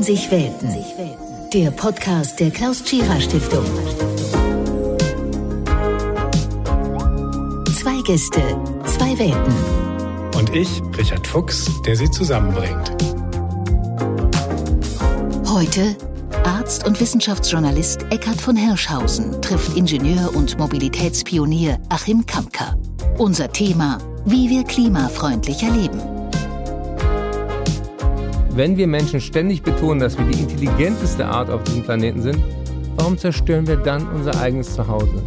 Treffen sich Welten. Der Podcast der Klaus Tschira Stiftung. Zwei Gäste, zwei Welten. Und ich, Richard Fuchs, der sie zusammenbringt. Heute Arzt und Wissenschaftsjournalist Eckhard von Hirschhausen trifft Ingenieur und Mobilitätspionier Achim Kamka. Unser Thema, wie wir klimafreundlicher leben. Wenn wir Menschen ständig betonen, dass wir die intelligenteste Art auf diesem Planeten sind, warum zerstören wir dann unser eigenes Zuhause?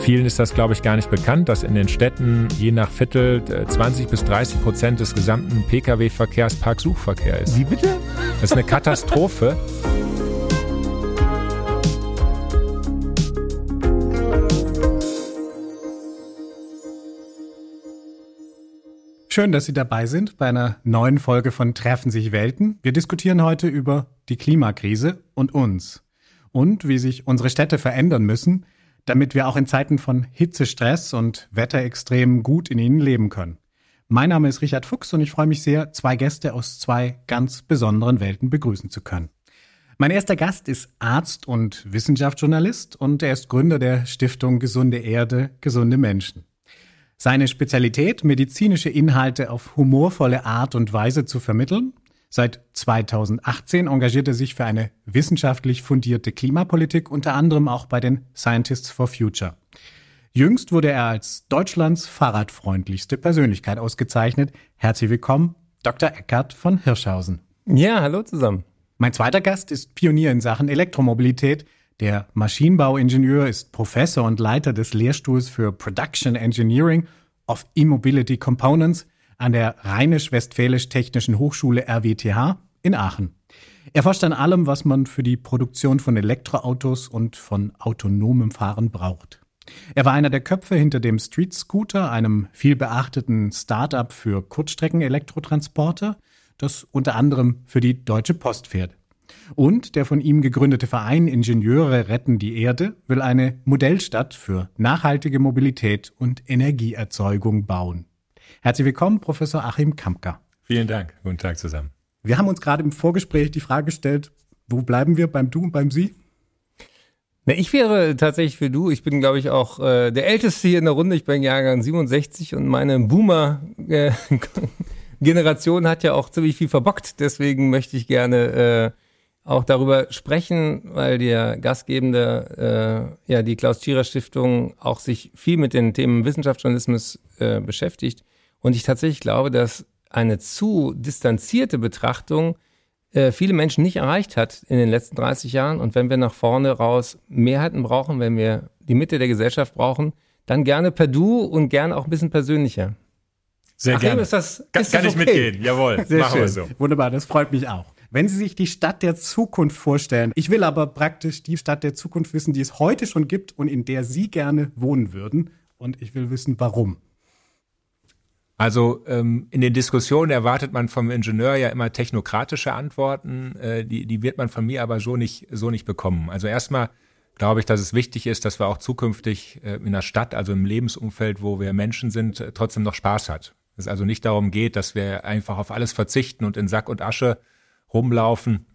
Vielen ist das, glaube ich, gar nicht bekannt, dass in den Städten je nach Viertel 20 bis 30 Prozent des gesamten Pkw-Verkehrs Parksuchverkehr ist. Wie bitte? Das ist eine Katastrophe. Schön, dass Sie dabei sind bei einer neuen Folge von Treffen sich Welten. Wir diskutieren heute über die Klimakrise und uns und wie sich unsere Städte verändern müssen, damit wir auch in Zeiten von Hitzestress und Wetterextremen gut in ihnen leben können. Mein Name ist Richard Fuchs und ich freue mich sehr, zwei Gäste aus zwei ganz besonderen Welten begrüßen zu können. Mein erster Gast ist Arzt und Wissenschaftsjournalist und er ist Gründer der Stiftung Gesunde Erde, gesunde Menschen. Seine Spezialität, medizinische Inhalte auf humorvolle Art und Weise zu vermitteln, Seit 2018 engagiert er sich für eine wissenschaftlich fundierte Klimapolitik, unter anderem auch bei den Scientists for Future. Jüngst wurde er als Deutschlands fahrradfreundlichste Persönlichkeit ausgezeichnet. Herzlich willkommen, Dr. Eckert von Hirschhausen. Ja, hallo zusammen. Mein zweiter Gast ist Pionier in Sachen Elektromobilität. Der Maschinenbauingenieur ist Professor und Leiter des Lehrstuhls für Production Engineering of E-Mobility Components an der Rheinisch-Westfälisch-Technischen Hochschule RWTH in Aachen. Er forscht an allem, was man für die Produktion von Elektroautos und von autonomem Fahren braucht. Er war einer der Köpfe hinter dem Street Scooter, einem viel beachteten Start-up für Kurzstrecken-Elektrotransporter, das unter anderem für die Deutsche Post fährt. Und der von ihm gegründete Verein Ingenieure retten die Erde will eine Modellstadt für nachhaltige Mobilität und Energieerzeugung bauen. Herzlich willkommen, Professor Achim Kampka. Vielen Dank. Guten Tag zusammen. Wir haben uns gerade im Vorgespräch die Frage gestellt, wo bleiben wir beim Du und beim Sie? Na, ich wäre tatsächlich für du. Ich bin, glaube ich, auch äh, der Älteste hier in der Runde. Ich bin Jahrgang 67 und meine Boomer-Generation äh, hat ja auch ziemlich viel verbockt. Deswegen möchte ich gerne äh, auch darüber sprechen, weil der Gastgebende, äh, ja, die Klaus Tschira Stiftung auch sich viel mit den Themen Wissenschaftsjournalismus äh, beschäftigt. Und ich tatsächlich glaube, dass eine zu distanzierte Betrachtung äh, viele Menschen nicht erreicht hat in den letzten 30 Jahren. Und wenn wir nach vorne raus Mehrheiten brauchen, wenn wir die Mitte der Gesellschaft brauchen, dann gerne per Du und gerne auch ein bisschen persönlicher. Sehr Ach, gerne. Ist das, ist kann, das kann okay? ich mitgehen, jawohl. Sehr machen schön. wir so. Wunderbar, das freut mich auch. Wenn Sie sich die Stadt der Zukunft vorstellen, ich will aber praktisch die Stadt der Zukunft wissen, die es heute schon gibt und in der Sie gerne wohnen würden. Und ich will wissen, warum. Also ähm, in den Diskussionen erwartet man vom Ingenieur ja immer technokratische Antworten, äh, die, die wird man von mir aber so nicht, so nicht bekommen. Also erstmal glaube ich, dass es wichtig ist, dass wir auch zukünftig äh, in der Stadt, also im Lebensumfeld, wo wir Menschen sind, äh, trotzdem noch Spaß hat. Es also nicht darum geht, dass wir einfach auf alles verzichten und in Sack und Asche rumlaufen,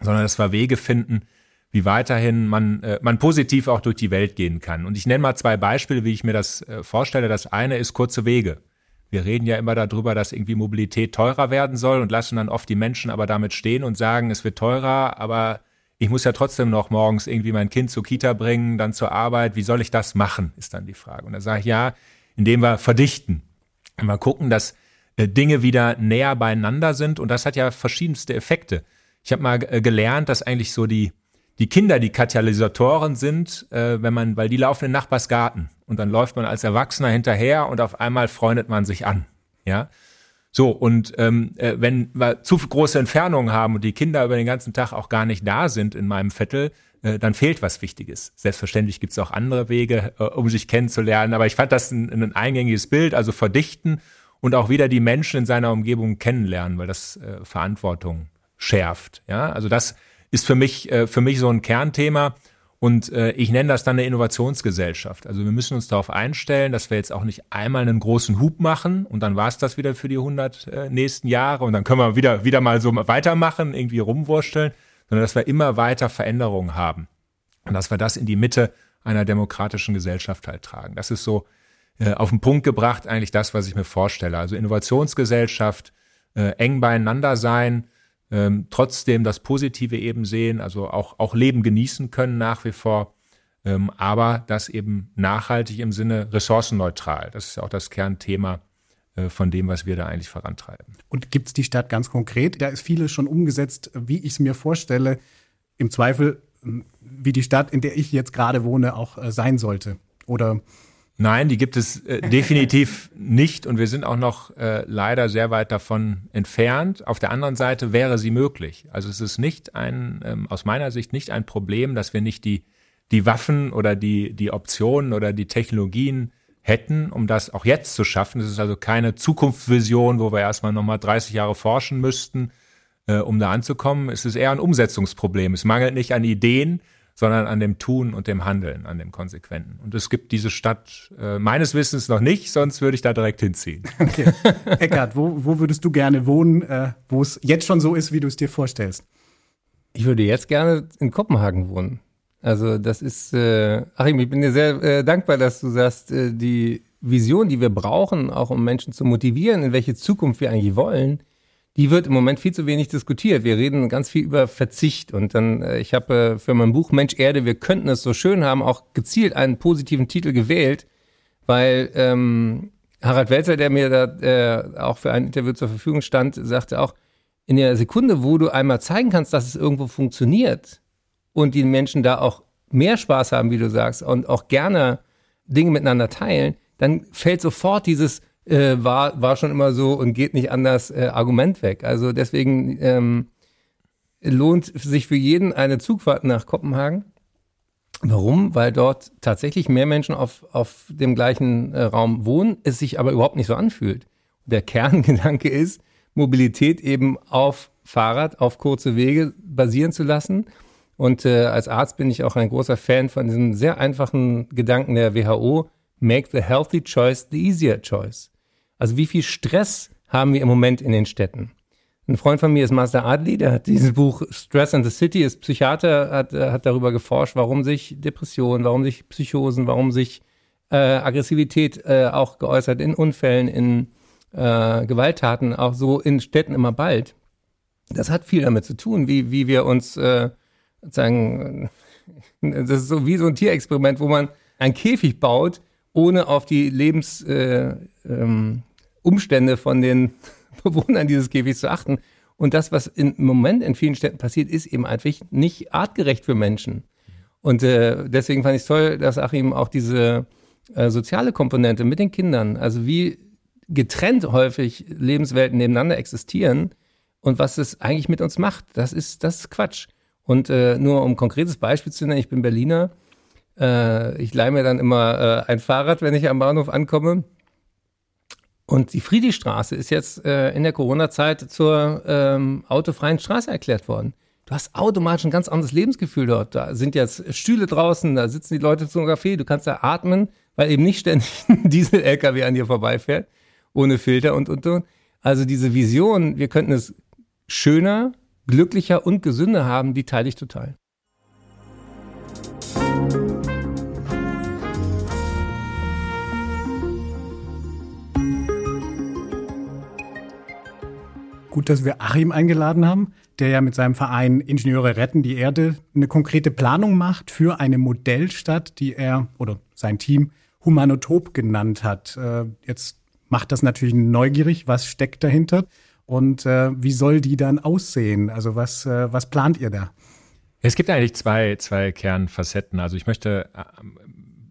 sondern dass wir Wege finden, wie weiterhin man, äh, man positiv auch durch die Welt gehen kann. Und ich nenne mal zwei Beispiele, wie ich mir das äh, vorstelle. Das eine ist kurze Wege. Wir reden ja immer darüber, dass irgendwie Mobilität teurer werden soll und lassen dann oft die Menschen aber damit stehen und sagen, es wird teurer, aber ich muss ja trotzdem noch morgens irgendwie mein Kind zur Kita bringen, dann zur Arbeit. Wie soll ich das machen, ist dann die Frage. Und da sage ich ja, indem wir verdichten. Mal gucken, dass Dinge wieder näher beieinander sind und das hat ja verschiedenste Effekte. Ich habe mal äh, gelernt, dass eigentlich so die die Kinder die Katalysatoren sind, äh, wenn man, weil die laufen in den Nachbarsgarten und dann läuft man als Erwachsener hinterher und auf einmal freundet man sich an. Ja. So, und ähm, äh, wenn wir zu große Entfernungen haben und die Kinder über den ganzen Tag auch gar nicht da sind in meinem Viertel, äh, dann fehlt was Wichtiges. Selbstverständlich gibt es auch andere Wege, äh, um sich kennenzulernen, aber ich fand das ein, ein eingängiges Bild, also verdichten und auch wieder die Menschen in seiner Umgebung kennenlernen, weil das äh, Verantwortung schärft. Ja, also das ist für mich, äh, für mich so ein Kernthema. Und äh, ich nenne das dann eine Innovationsgesellschaft. Also wir müssen uns darauf einstellen, dass wir jetzt auch nicht einmal einen großen Hub machen und dann war es das wieder für die 100 äh, nächsten Jahre und dann können wir wieder, wieder mal so weitermachen, irgendwie rumwursteln, sondern dass wir immer weiter Veränderungen haben. Und dass wir das in die Mitte einer demokratischen Gesellschaft halt tragen. Das ist so äh, auf den Punkt gebracht eigentlich das, was ich mir vorstelle. Also Innovationsgesellschaft, äh, eng beieinander sein, ähm, trotzdem das Positive eben sehen, also auch, auch Leben genießen können nach wie vor, ähm, aber das eben nachhaltig im Sinne ressourcenneutral. Das ist auch das Kernthema äh, von dem, was wir da eigentlich vorantreiben. Und gibt es die Stadt ganz konkret? Da ist vieles schon umgesetzt, wie ich es mir vorstelle. Im Zweifel, wie die Stadt, in der ich jetzt gerade wohne, auch äh, sein sollte. Oder Nein, die gibt es äh, definitiv nicht und wir sind auch noch äh, leider sehr weit davon entfernt. Auf der anderen Seite wäre sie möglich. Also es ist nicht ein, ähm, aus meiner Sicht nicht ein Problem, dass wir nicht die, die Waffen oder die, die Optionen oder die Technologien hätten, um das auch jetzt zu schaffen. Es ist also keine Zukunftsvision, wo wir erstmal nochmal 30 Jahre forschen müssten, äh, um da anzukommen. Es ist eher ein Umsetzungsproblem. Es mangelt nicht an Ideen, sondern an dem Tun und dem Handeln, an dem Konsequenten. Und es gibt diese Stadt äh, meines Wissens noch nicht, sonst würde ich da direkt hinziehen. Okay. Eckart, wo, wo würdest du gerne wohnen, äh, wo es jetzt schon so ist, wie du es dir vorstellst? Ich würde jetzt gerne in Kopenhagen wohnen. Also das ist, äh, Achim, ich bin dir sehr äh, dankbar, dass du sagst, äh, die Vision, die wir brauchen, auch um Menschen zu motivieren, in welche Zukunft wir eigentlich wollen, die wird im Moment viel zu wenig diskutiert. Wir reden ganz viel über Verzicht und dann, äh, ich habe äh, für mein Buch Mensch Erde, wir könnten es so schön haben, auch gezielt einen positiven Titel gewählt, weil ähm, Harald Welzer, der mir da äh, auch für ein Interview zur Verfügung stand, sagte auch, in der Sekunde, wo du einmal zeigen kannst, dass es irgendwo funktioniert und die Menschen da auch mehr Spaß haben, wie du sagst, und auch gerne Dinge miteinander teilen, dann fällt sofort dieses äh, war, war schon immer so und geht nicht anders äh, Argument weg. Also deswegen ähm, lohnt sich für jeden eine Zugfahrt nach Kopenhagen. Warum? Weil dort tatsächlich mehr Menschen auf, auf dem gleichen äh, Raum wohnen, es sich aber überhaupt nicht so anfühlt. Der Kerngedanke ist, Mobilität eben auf Fahrrad, auf kurze Wege basieren zu lassen. Und äh, als Arzt bin ich auch ein großer Fan von diesem sehr einfachen Gedanken der WHO, make the healthy choice the easier choice. Also wie viel Stress haben wir im Moment in den Städten? Ein Freund von mir ist Master Adli, der hat dieses Buch Stress in the City, ist Psychiater, hat, äh, hat darüber geforscht, warum sich Depressionen, warum sich Psychosen, warum sich äh, Aggressivität äh, auch geäußert in Unfällen, in äh, Gewalttaten, auch so in Städten immer bald. Das hat viel damit zu tun, wie, wie wir uns äh, sagen, das ist so wie so ein Tierexperiment, wo man einen Käfig baut, ohne auf die Lebens, äh, ähm, Umstände von den Bewohnern dieses Käfigs zu achten. Und das, was im Moment in vielen Städten passiert, ist eben einfach nicht artgerecht für Menschen. Und äh, deswegen fand ich es toll, dass Achim auch diese äh, soziale Komponente mit den Kindern, also wie getrennt häufig Lebenswelten nebeneinander existieren und was es eigentlich mit uns macht, das ist, das ist Quatsch. Und äh, nur um ein konkretes Beispiel zu nennen, ich bin Berliner, äh, ich leihe mir dann immer äh, ein Fahrrad, wenn ich am Bahnhof ankomme und die Friedrichstraße ist jetzt äh, in der Corona-Zeit zur ähm, autofreien Straße erklärt worden. Du hast automatisch ein ganz anderes Lebensgefühl dort. Da sind jetzt Stühle draußen, da sitzen die Leute zum Kaffee, du kannst da atmen, weil eben nicht ständig ein Diesel-LKW an dir vorbeifährt, ohne Filter und, und, und. Also diese Vision, wir könnten es schöner, glücklicher und gesünder haben, die teile ich total. Gut, dass wir Achim eingeladen haben, der ja mit seinem Verein Ingenieure retten die Erde eine konkrete Planung macht für eine Modellstadt, die er oder sein Team Humanotop genannt hat. Äh, jetzt macht das natürlich neugierig, was steckt dahinter und äh, wie soll die dann aussehen? Also was, äh, was plant ihr da? Es gibt eigentlich zwei, zwei Kernfacetten. Also ich möchte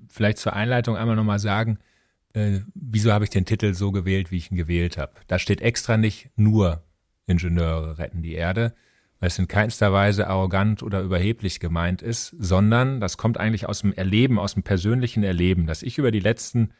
vielleicht zur Einleitung einmal nochmal sagen, wieso habe ich den Titel so gewählt, wie ich ihn gewählt habe. Da steht extra nicht nur Ingenieure retten die Erde, weil es in keinster Weise arrogant oder überheblich gemeint ist, sondern das kommt eigentlich aus dem Erleben, aus dem persönlichen Erleben, dass ich über die letzten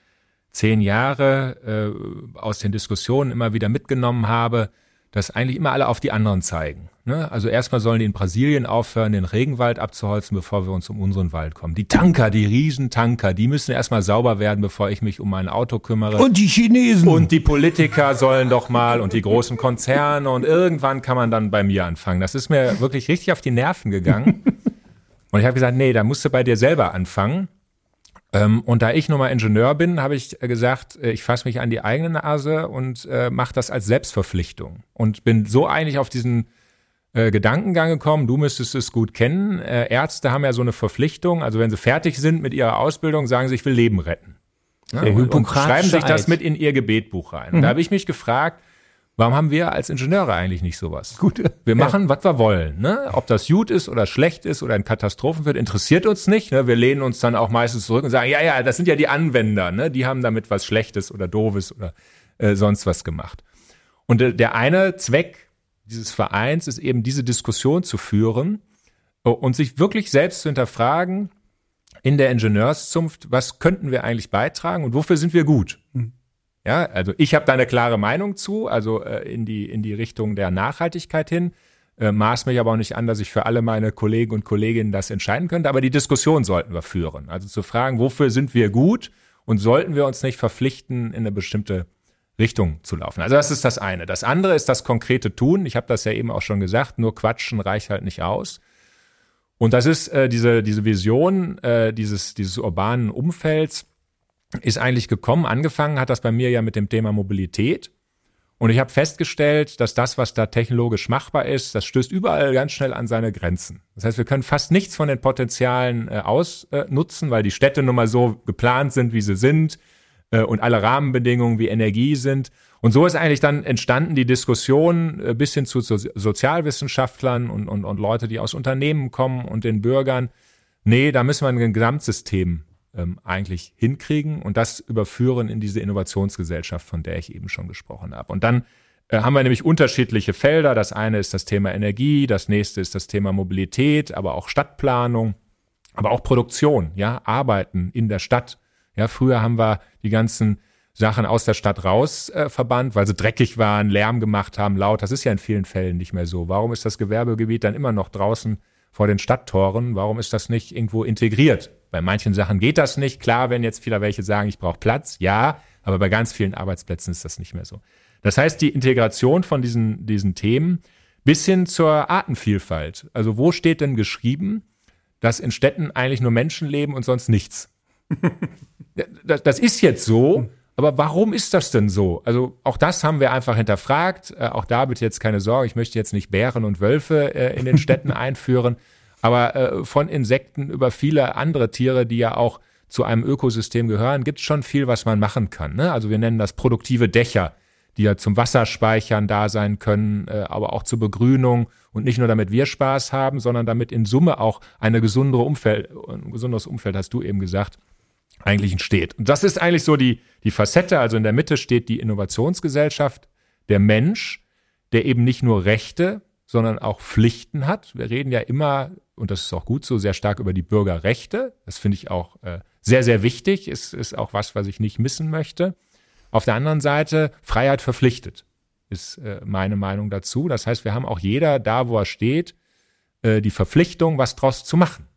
zehn Jahre äh, aus den Diskussionen immer wieder mitgenommen habe, dass eigentlich immer alle auf die anderen zeigen. Ne? Also erstmal sollen die in Brasilien aufhören, den Regenwald abzuholzen, bevor wir uns um unseren Wald kommen. Die Tanker, die Riesentanker, die müssen erstmal sauber werden, bevor ich mich um mein Auto kümmere. Und die Chinesen. Und die Politiker sollen doch mal und die großen Konzerne und irgendwann kann man dann bei mir anfangen. Das ist mir wirklich richtig auf die Nerven gegangen. Und ich habe gesagt, nee, da musst du bei dir selber anfangen. Ähm, und da ich nun mal Ingenieur bin, habe ich gesagt, äh, ich fasse mich an die eigene Nase und äh, mache das als Selbstverpflichtung. Und bin so eigentlich auf diesen äh, Gedankengang gekommen, du müsstest es gut kennen. Äh, Ärzte haben ja so eine Verpflichtung, also wenn sie fertig sind mit ihrer Ausbildung, sagen sie, ich will Leben retten. Ja, und, schreiben sich das mit in ihr Gebetbuch rein. Und da mhm. habe ich mich gefragt, Warum haben wir als Ingenieure eigentlich nicht sowas? Gut. Wir machen, ja. was wir wollen. Ne? Ob das gut ist oder schlecht ist oder ein Katastrophen wird, interessiert uns nicht. Ne? Wir lehnen uns dann auch meistens zurück und sagen, ja, ja, das sind ja die Anwender. Ne? Die haben damit was Schlechtes oder Doofes oder äh, sonst was gemacht. Und äh, der eine Zweck dieses Vereins ist eben diese Diskussion zu führen äh, und sich wirklich selbst zu hinterfragen in der Ingenieurszunft, was könnten wir eigentlich beitragen und wofür sind wir gut? Mhm. Ja, also ich habe da eine klare Meinung zu, also äh, in die in die Richtung der Nachhaltigkeit hin. Äh, maß mich aber auch nicht an, dass ich für alle meine Kollegen und Kolleginnen das entscheiden könnte. Aber die Diskussion sollten wir führen. Also zu fragen, wofür sind wir gut und sollten wir uns nicht verpflichten, in eine bestimmte Richtung zu laufen. Also das ist das eine. Das andere ist das konkrete Tun. Ich habe das ja eben auch schon gesagt. Nur Quatschen reicht halt nicht aus. Und das ist äh, diese diese Vision äh, dieses dieses urbanen Umfelds ist eigentlich gekommen. Angefangen hat das bei mir ja mit dem Thema Mobilität. Und ich habe festgestellt, dass das, was da technologisch machbar ist, das stößt überall ganz schnell an seine Grenzen. Das heißt, wir können fast nichts von den Potenzialen äh, ausnutzen, weil die Städte nun mal so geplant sind, wie sie sind äh, und alle Rahmenbedingungen wie Energie sind. Und so ist eigentlich dann entstanden die Diskussion äh, bis hin zu so Sozialwissenschaftlern und, und, und Leute, die aus Unternehmen kommen und den Bürgern. Nee, da müssen wir ein Gesamtsystem ähm, eigentlich hinkriegen und das überführen in diese Innovationsgesellschaft, von der ich eben schon gesprochen habe. Und dann äh, haben wir nämlich unterschiedliche Felder. Das eine ist das Thema Energie, das nächste ist das Thema Mobilität, aber auch Stadtplanung, aber auch Produktion, ja, Arbeiten in der Stadt. Ja, früher haben wir die ganzen Sachen aus der Stadt raus äh, verbannt, weil sie dreckig waren, Lärm gemacht haben, laut. Das ist ja in vielen Fällen nicht mehr so. Warum ist das Gewerbegebiet dann immer noch draußen vor den Stadttoren? Warum ist das nicht irgendwo integriert bei manchen Sachen geht das nicht. Klar, wenn jetzt viele welche sagen, ich brauche Platz, ja, aber bei ganz vielen Arbeitsplätzen ist das nicht mehr so. Das heißt, die Integration von diesen, diesen Themen bis hin zur Artenvielfalt. Also wo steht denn geschrieben, dass in Städten eigentlich nur Menschen leben und sonst nichts? das, das ist jetzt so, aber warum ist das denn so? Also auch das haben wir einfach hinterfragt. Äh, auch da bitte jetzt keine Sorge, ich möchte jetzt nicht Bären und Wölfe äh, in den Städten einführen, aber äh, von Insekten über viele andere Tiere, die ja auch zu einem Ökosystem gehören, gibt es schon viel, was man machen kann. Ne? Also wir nennen das produktive Dächer, die ja zum Wasserspeichern da sein können, äh, aber auch zur Begrünung und nicht nur damit wir Spaß haben, sondern damit in Summe auch eine gesundere Umfeld, ein gesunderes Umfeld, hast du eben gesagt, eigentlich entsteht. Und das ist eigentlich so die, die Facette, also in der Mitte steht die Innovationsgesellschaft, der Mensch, der eben nicht nur Rechte, sondern auch Pflichten hat. Wir reden ja immer und das ist auch gut so, sehr stark über die Bürgerrechte. Das finde ich auch äh, sehr, sehr wichtig. Ist, ist auch was, was ich nicht missen möchte. Auf der anderen Seite, Freiheit verpflichtet, ist äh, meine Meinung dazu. Das heißt, wir haben auch jeder da, wo er steht, äh, die Verpflichtung, was draus zu machen.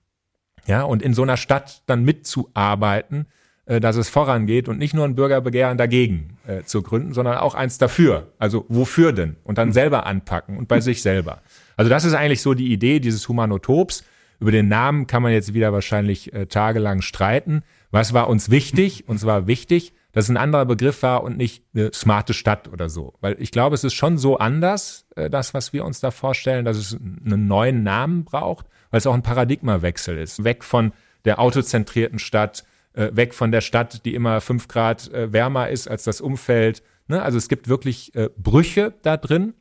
Ja, und in so einer Stadt dann mitzuarbeiten, äh, dass es vorangeht und nicht nur ein Bürgerbegehren dagegen äh, zu gründen, sondern auch eins dafür. Also wofür denn? Und dann selber anpacken und bei sich selber. Also das ist eigentlich so die Idee dieses Humanotops. Über den Namen kann man jetzt wieder wahrscheinlich äh, tagelang streiten. Was war uns wichtig? Uns war wichtig, dass es ein anderer Begriff war und nicht eine smarte Stadt oder so. Weil ich glaube, es ist schon so anders, äh, das, was wir uns da vorstellen, dass es einen neuen Namen braucht, weil es auch ein Paradigmawechsel ist. Weg von der autozentrierten Stadt, äh, weg von der Stadt, die immer fünf Grad äh, wärmer ist als das Umfeld. Ne? Also es gibt wirklich äh, Brüche da drin.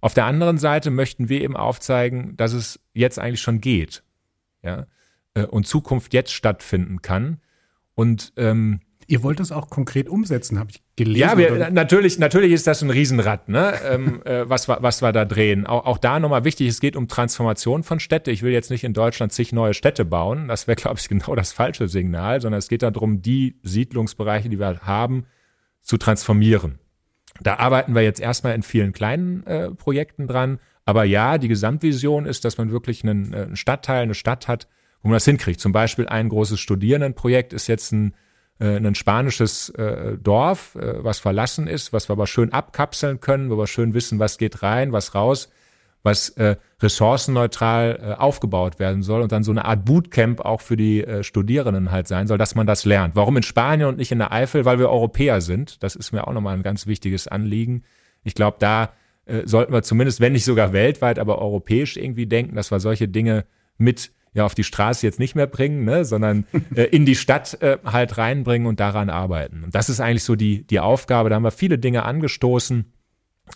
Auf der anderen Seite möchten wir eben aufzeigen, dass es jetzt eigentlich schon geht, ja, äh, und Zukunft jetzt stattfinden kann. Und ähm, Ihr wollt das auch konkret umsetzen, habe ich gelesen. Ja, wir, natürlich, natürlich ist das ein Riesenrad, ne? ähm, äh, was, was wir da drehen. Auch, auch da nochmal wichtig, es geht um Transformation von Städte. Ich will jetzt nicht in Deutschland zig neue Städte bauen. Das wäre, glaube ich, genau das falsche Signal, sondern es geht darum, die Siedlungsbereiche, die wir haben, zu transformieren. Da arbeiten wir jetzt erstmal in vielen kleinen äh, Projekten dran. Aber ja, die Gesamtvision ist, dass man wirklich einen, äh, einen Stadtteil, eine Stadt hat, wo man das hinkriegt. Zum Beispiel ein großes Studierendenprojekt ist jetzt ein, äh, ein spanisches äh, Dorf, äh, was verlassen ist, was wir aber schön abkapseln können, wo wir schön wissen, was geht rein, was raus, was äh, ressourcenneutral äh, aufgebaut werden soll und dann so eine Art Bootcamp auch für die äh, Studierenden halt sein soll, dass man das lernt. Warum in Spanien und nicht in der Eifel? Weil wir Europäer sind. Das ist mir auch nochmal ein ganz wichtiges Anliegen. Ich glaube, da äh, sollten wir zumindest, wenn nicht sogar weltweit, aber europäisch irgendwie denken, dass wir solche Dinge mit ja auf die Straße jetzt nicht mehr bringen, ne, sondern äh, in die Stadt äh, halt reinbringen und daran arbeiten. Und das ist eigentlich so die die Aufgabe. Da haben wir viele Dinge angestoßen.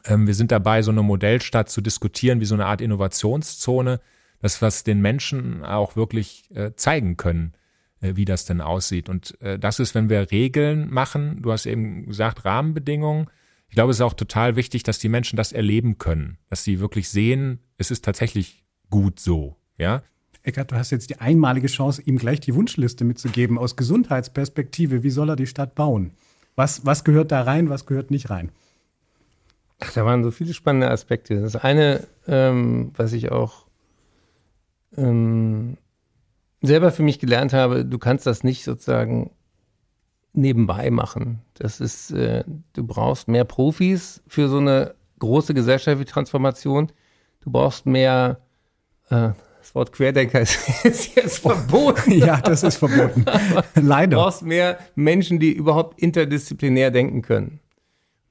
Ähm, wir sind dabei, so eine Modellstadt zu diskutieren, wie so eine Art Innovationszone, das was den Menschen auch wirklich äh, zeigen können, äh, wie das denn aussieht. Und äh, das ist, wenn wir Regeln machen. Du hast eben gesagt Rahmenbedingungen. Ich glaube, es ist auch total wichtig, dass die Menschen das erleben können, dass sie wirklich sehen, es ist tatsächlich gut so, ja. Eckart, du hast jetzt die einmalige Chance, ihm gleich die Wunschliste mitzugeben. Aus Gesundheitsperspektive, wie soll er die Stadt bauen? Was, was gehört da rein, was gehört nicht rein? Ach, da waren so viele spannende Aspekte. Das eine, ähm, was ich auch ähm, selber für mich gelernt habe, du kannst das nicht sozusagen nebenbei machen. Das ist, äh, du brauchst mehr Profis für so eine große gesellschaftliche Transformation. Du brauchst mehr, äh, das Wort Querdenker ist, ist jetzt verboten. ja, das ist verboten. Leider. Du brauchst mehr Menschen, die überhaupt interdisziplinär denken können.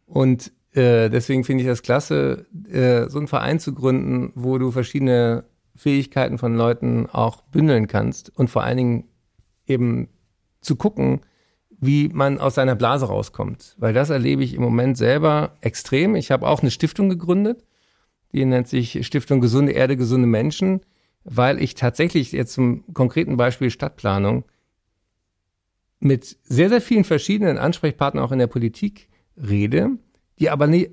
Und äh, deswegen finde ich das klasse, äh, so einen Verein zu gründen, wo du verschiedene Fähigkeiten von Leuten auch bündeln kannst und vor allen Dingen eben zu gucken, wie man aus seiner Blase rauskommt. Weil das erlebe ich im Moment selber extrem. Ich habe auch eine Stiftung gegründet, die nennt sich Stiftung Gesunde Erde, gesunde Menschen weil ich tatsächlich jetzt zum konkreten Beispiel Stadtplanung mit sehr, sehr vielen verschiedenen Ansprechpartnern auch in der Politik rede, die aber nie,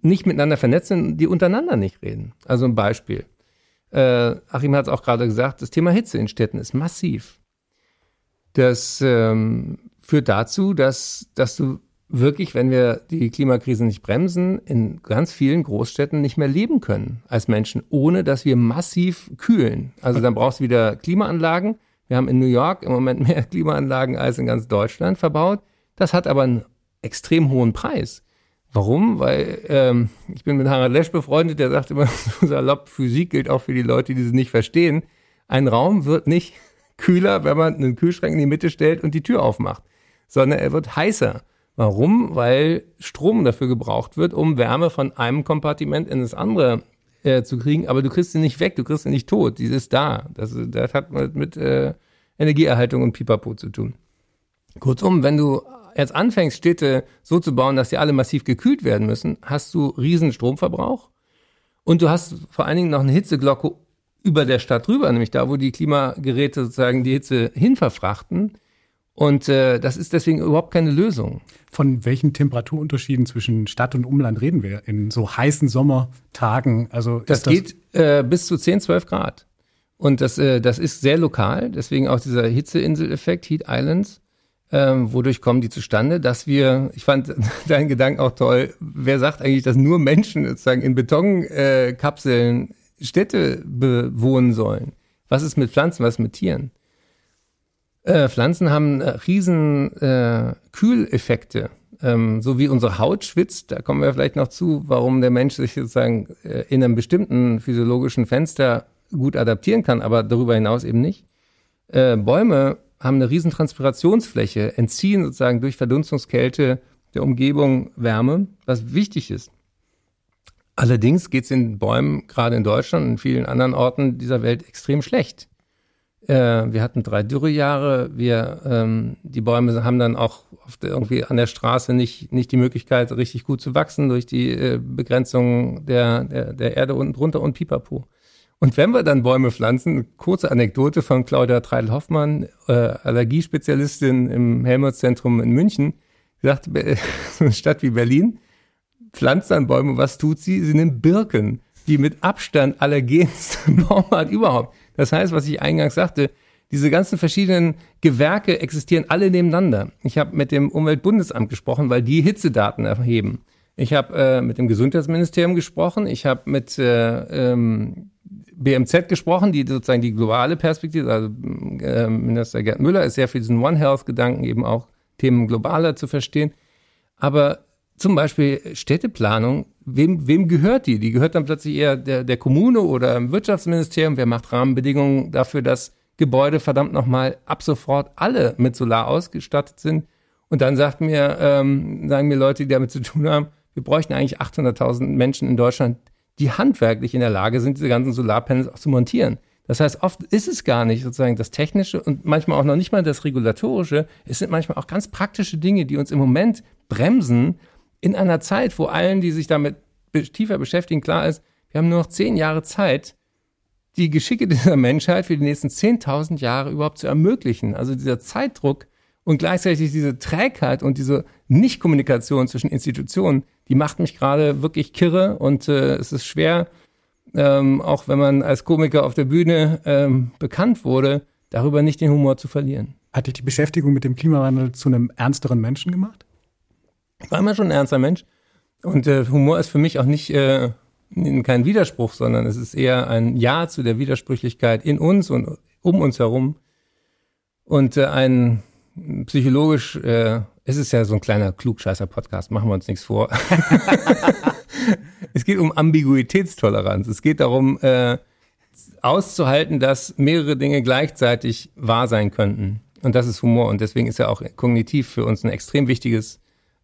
nicht miteinander vernetzt sind, die untereinander nicht reden. Also ein Beispiel. Äh, Achim hat es auch gerade gesagt, das Thema Hitze in Städten ist massiv. Das ähm, führt dazu, dass, dass du wirklich, wenn wir die Klimakrise nicht bremsen, in ganz vielen Großstädten nicht mehr leben können als Menschen, ohne dass wir massiv kühlen. Also dann brauchst du wieder Klimaanlagen. Wir haben in New York im Moment mehr Klimaanlagen als in ganz Deutschland verbaut. Das hat aber einen extrem hohen Preis. Warum? Weil ähm, ich bin mit Harald Lesch befreundet, der sagt immer so salopp, Physik gilt auch für die Leute, die es nicht verstehen. Ein Raum wird nicht kühler, wenn man einen Kühlschrank in die Mitte stellt und die Tür aufmacht, sondern er wird heißer. Warum? Weil Strom dafür gebraucht wird, um Wärme von einem Kompartiment in das andere äh, zu kriegen. Aber du kriegst sie nicht weg, du kriegst sie nicht tot. Sie ist da. Das, das hat mit, mit äh, Energieerhaltung und Pipapo zu tun. Kurzum, wenn du jetzt anfängst, Städte so zu bauen, dass sie alle massiv gekühlt werden müssen, hast du riesen Stromverbrauch. Und du hast vor allen Dingen noch eine Hitzeglocke über der Stadt drüber, nämlich da, wo die Klimageräte sozusagen die Hitze hinverfrachten. Und äh, das ist deswegen überhaupt keine Lösung. Von welchen Temperaturunterschieden zwischen Stadt und Umland reden wir in so heißen Sommertagen? Also das, das geht äh, bis zu 10, 12 Grad. Und das, äh, das ist sehr lokal, deswegen auch dieser Hitzeinsel-Effekt, Heat Islands. Ähm, wodurch kommen die zustande, dass wir, ich fand deinen Gedanken auch toll, wer sagt eigentlich, dass nur Menschen sozusagen in Betonkapseln äh, Städte bewohnen sollen? Was ist mit Pflanzen, was ist mit Tieren? Äh, Pflanzen haben äh, riesen äh, Kühleffekte. Ähm, so wie unsere Haut schwitzt, da kommen wir vielleicht noch zu, warum der Mensch sich sozusagen äh, in einem bestimmten physiologischen Fenster gut adaptieren kann, aber darüber hinaus eben nicht. Äh, Bäume haben eine riesen Transpirationsfläche, entziehen sozusagen durch Verdunstungskälte der Umgebung Wärme, was wichtig ist. Allerdings geht es den Bäumen gerade in Deutschland und in vielen anderen Orten dieser Welt extrem schlecht. Äh, wir hatten drei Dürrejahre. Wir, ähm, die Bäume haben dann auch der, irgendwie an der Straße nicht, nicht die Möglichkeit, richtig gut zu wachsen durch die äh, Begrenzung der, der, der Erde unten drunter und Pipapo. Und wenn wir dann Bäume pflanzen, kurze Anekdote von Claudia Treidel-Hoffmann, äh, Allergiespezialistin im Helmholtz-Zentrum in München, sagt, so eine Stadt wie Berlin, pflanzt dann Bäume, was tut sie? Sie nimmt Birken, die mit Abstand allergenste Baumart überhaupt. Das heißt, was ich eingangs sagte, diese ganzen verschiedenen Gewerke existieren alle nebeneinander. Ich habe mit dem Umweltbundesamt gesprochen, weil die Hitzedaten erheben. Ich habe äh, mit dem Gesundheitsministerium gesprochen. Ich habe mit äh, ähm, BMZ gesprochen, die sozusagen die globale Perspektive, also äh, Minister Gerd Müller ist sehr für diesen One Health-Gedanken eben auch Themen globaler zu verstehen. Aber zum Beispiel Städteplanung, wem, wem gehört die? Die gehört dann plötzlich eher der, der Kommune oder im Wirtschaftsministerium. Wer macht Rahmenbedingungen dafür, dass Gebäude verdammt nochmal ab sofort alle mit Solar ausgestattet sind? Und dann sagt mir, ähm, sagen mir Leute, die damit zu tun haben, wir bräuchten eigentlich 800.000 Menschen in Deutschland, die handwerklich in der Lage sind, diese ganzen Solarpanels auch zu montieren. Das heißt, oft ist es gar nicht sozusagen das Technische und manchmal auch noch nicht mal das Regulatorische. Es sind manchmal auch ganz praktische Dinge, die uns im Moment bremsen in einer Zeit, wo allen, die sich damit tiefer beschäftigen, klar ist, wir haben nur noch zehn Jahre Zeit, die Geschicke dieser Menschheit für die nächsten 10.000 Jahre überhaupt zu ermöglichen. Also dieser Zeitdruck und gleichzeitig diese Trägheit und diese Nichtkommunikation zwischen Institutionen, die macht mich gerade wirklich kirre und äh, es ist schwer, ähm, auch wenn man als Komiker auf der Bühne ähm, bekannt wurde, darüber nicht den Humor zu verlieren. Hat dich die Beschäftigung mit dem Klimawandel zu einem ernsteren Menschen gemacht? Ich war immer schon ein ernster Mensch und äh, Humor ist für mich auch nicht äh, kein Widerspruch, sondern es ist eher ein Ja zu der Widersprüchlichkeit in uns und um uns herum und äh, ein psychologisch äh, es ist ja so ein kleiner Klugscheißer-Podcast, machen wir uns nichts vor. es geht um Ambiguitätstoleranz. Es geht darum, äh, auszuhalten, dass mehrere Dinge gleichzeitig wahr sein könnten. Und das ist Humor. Und deswegen ist er auch kognitiv für uns ein extrem wichtiges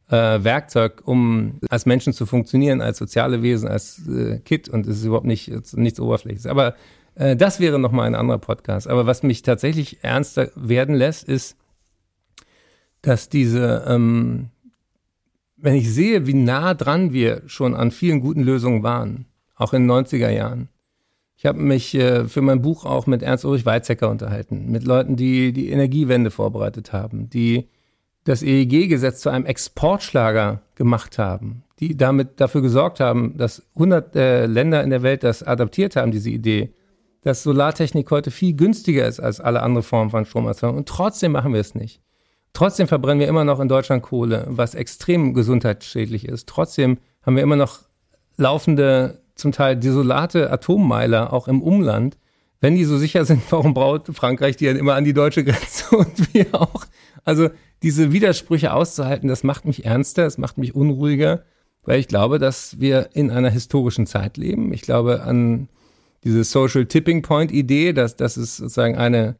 äh, Werkzeug, um als Menschen zu funktionieren, als soziale Wesen, als äh, Kit. Und es ist überhaupt nicht, nichts Oberflächliches. Aber äh, das wäre nochmal ein anderer Podcast. Aber was mich tatsächlich ernster werden lässt, ist, dass diese, ähm, wenn ich sehe, wie nah dran wir schon an vielen guten Lösungen waren, auch in den 90er Jahren. Ich habe mich äh, für mein Buch auch mit Ernst-Ulrich Weizsäcker unterhalten, mit Leuten, die die Energiewende vorbereitet haben, die das EEG-Gesetz zu einem Exportschlager gemacht haben, die damit dafür gesorgt haben, dass 100 äh, Länder in der Welt das adaptiert haben, diese Idee, dass Solartechnik heute viel günstiger ist als alle andere Formen von Stromerzeugung. Und trotzdem machen wir es nicht. Trotzdem verbrennen wir immer noch in Deutschland Kohle, was extrem gesundheitsschädlich ist. Trotzdem haben wir immer noch laufende, zum Teil desolate Atommeiler auch im Umland. Wenn die so sicher sind, warum braut Frankreich die dann immer an die deutsche Grenze und wir auch? Also diese Widersprüche auszuhalten, das macht mich ernster, das macht mich unruhiger, weil ich glaube, dass wir in einer historischen Zeit leben. Ich glaube an diese Social Tipping Point Idee, dass das ist sozusagen eine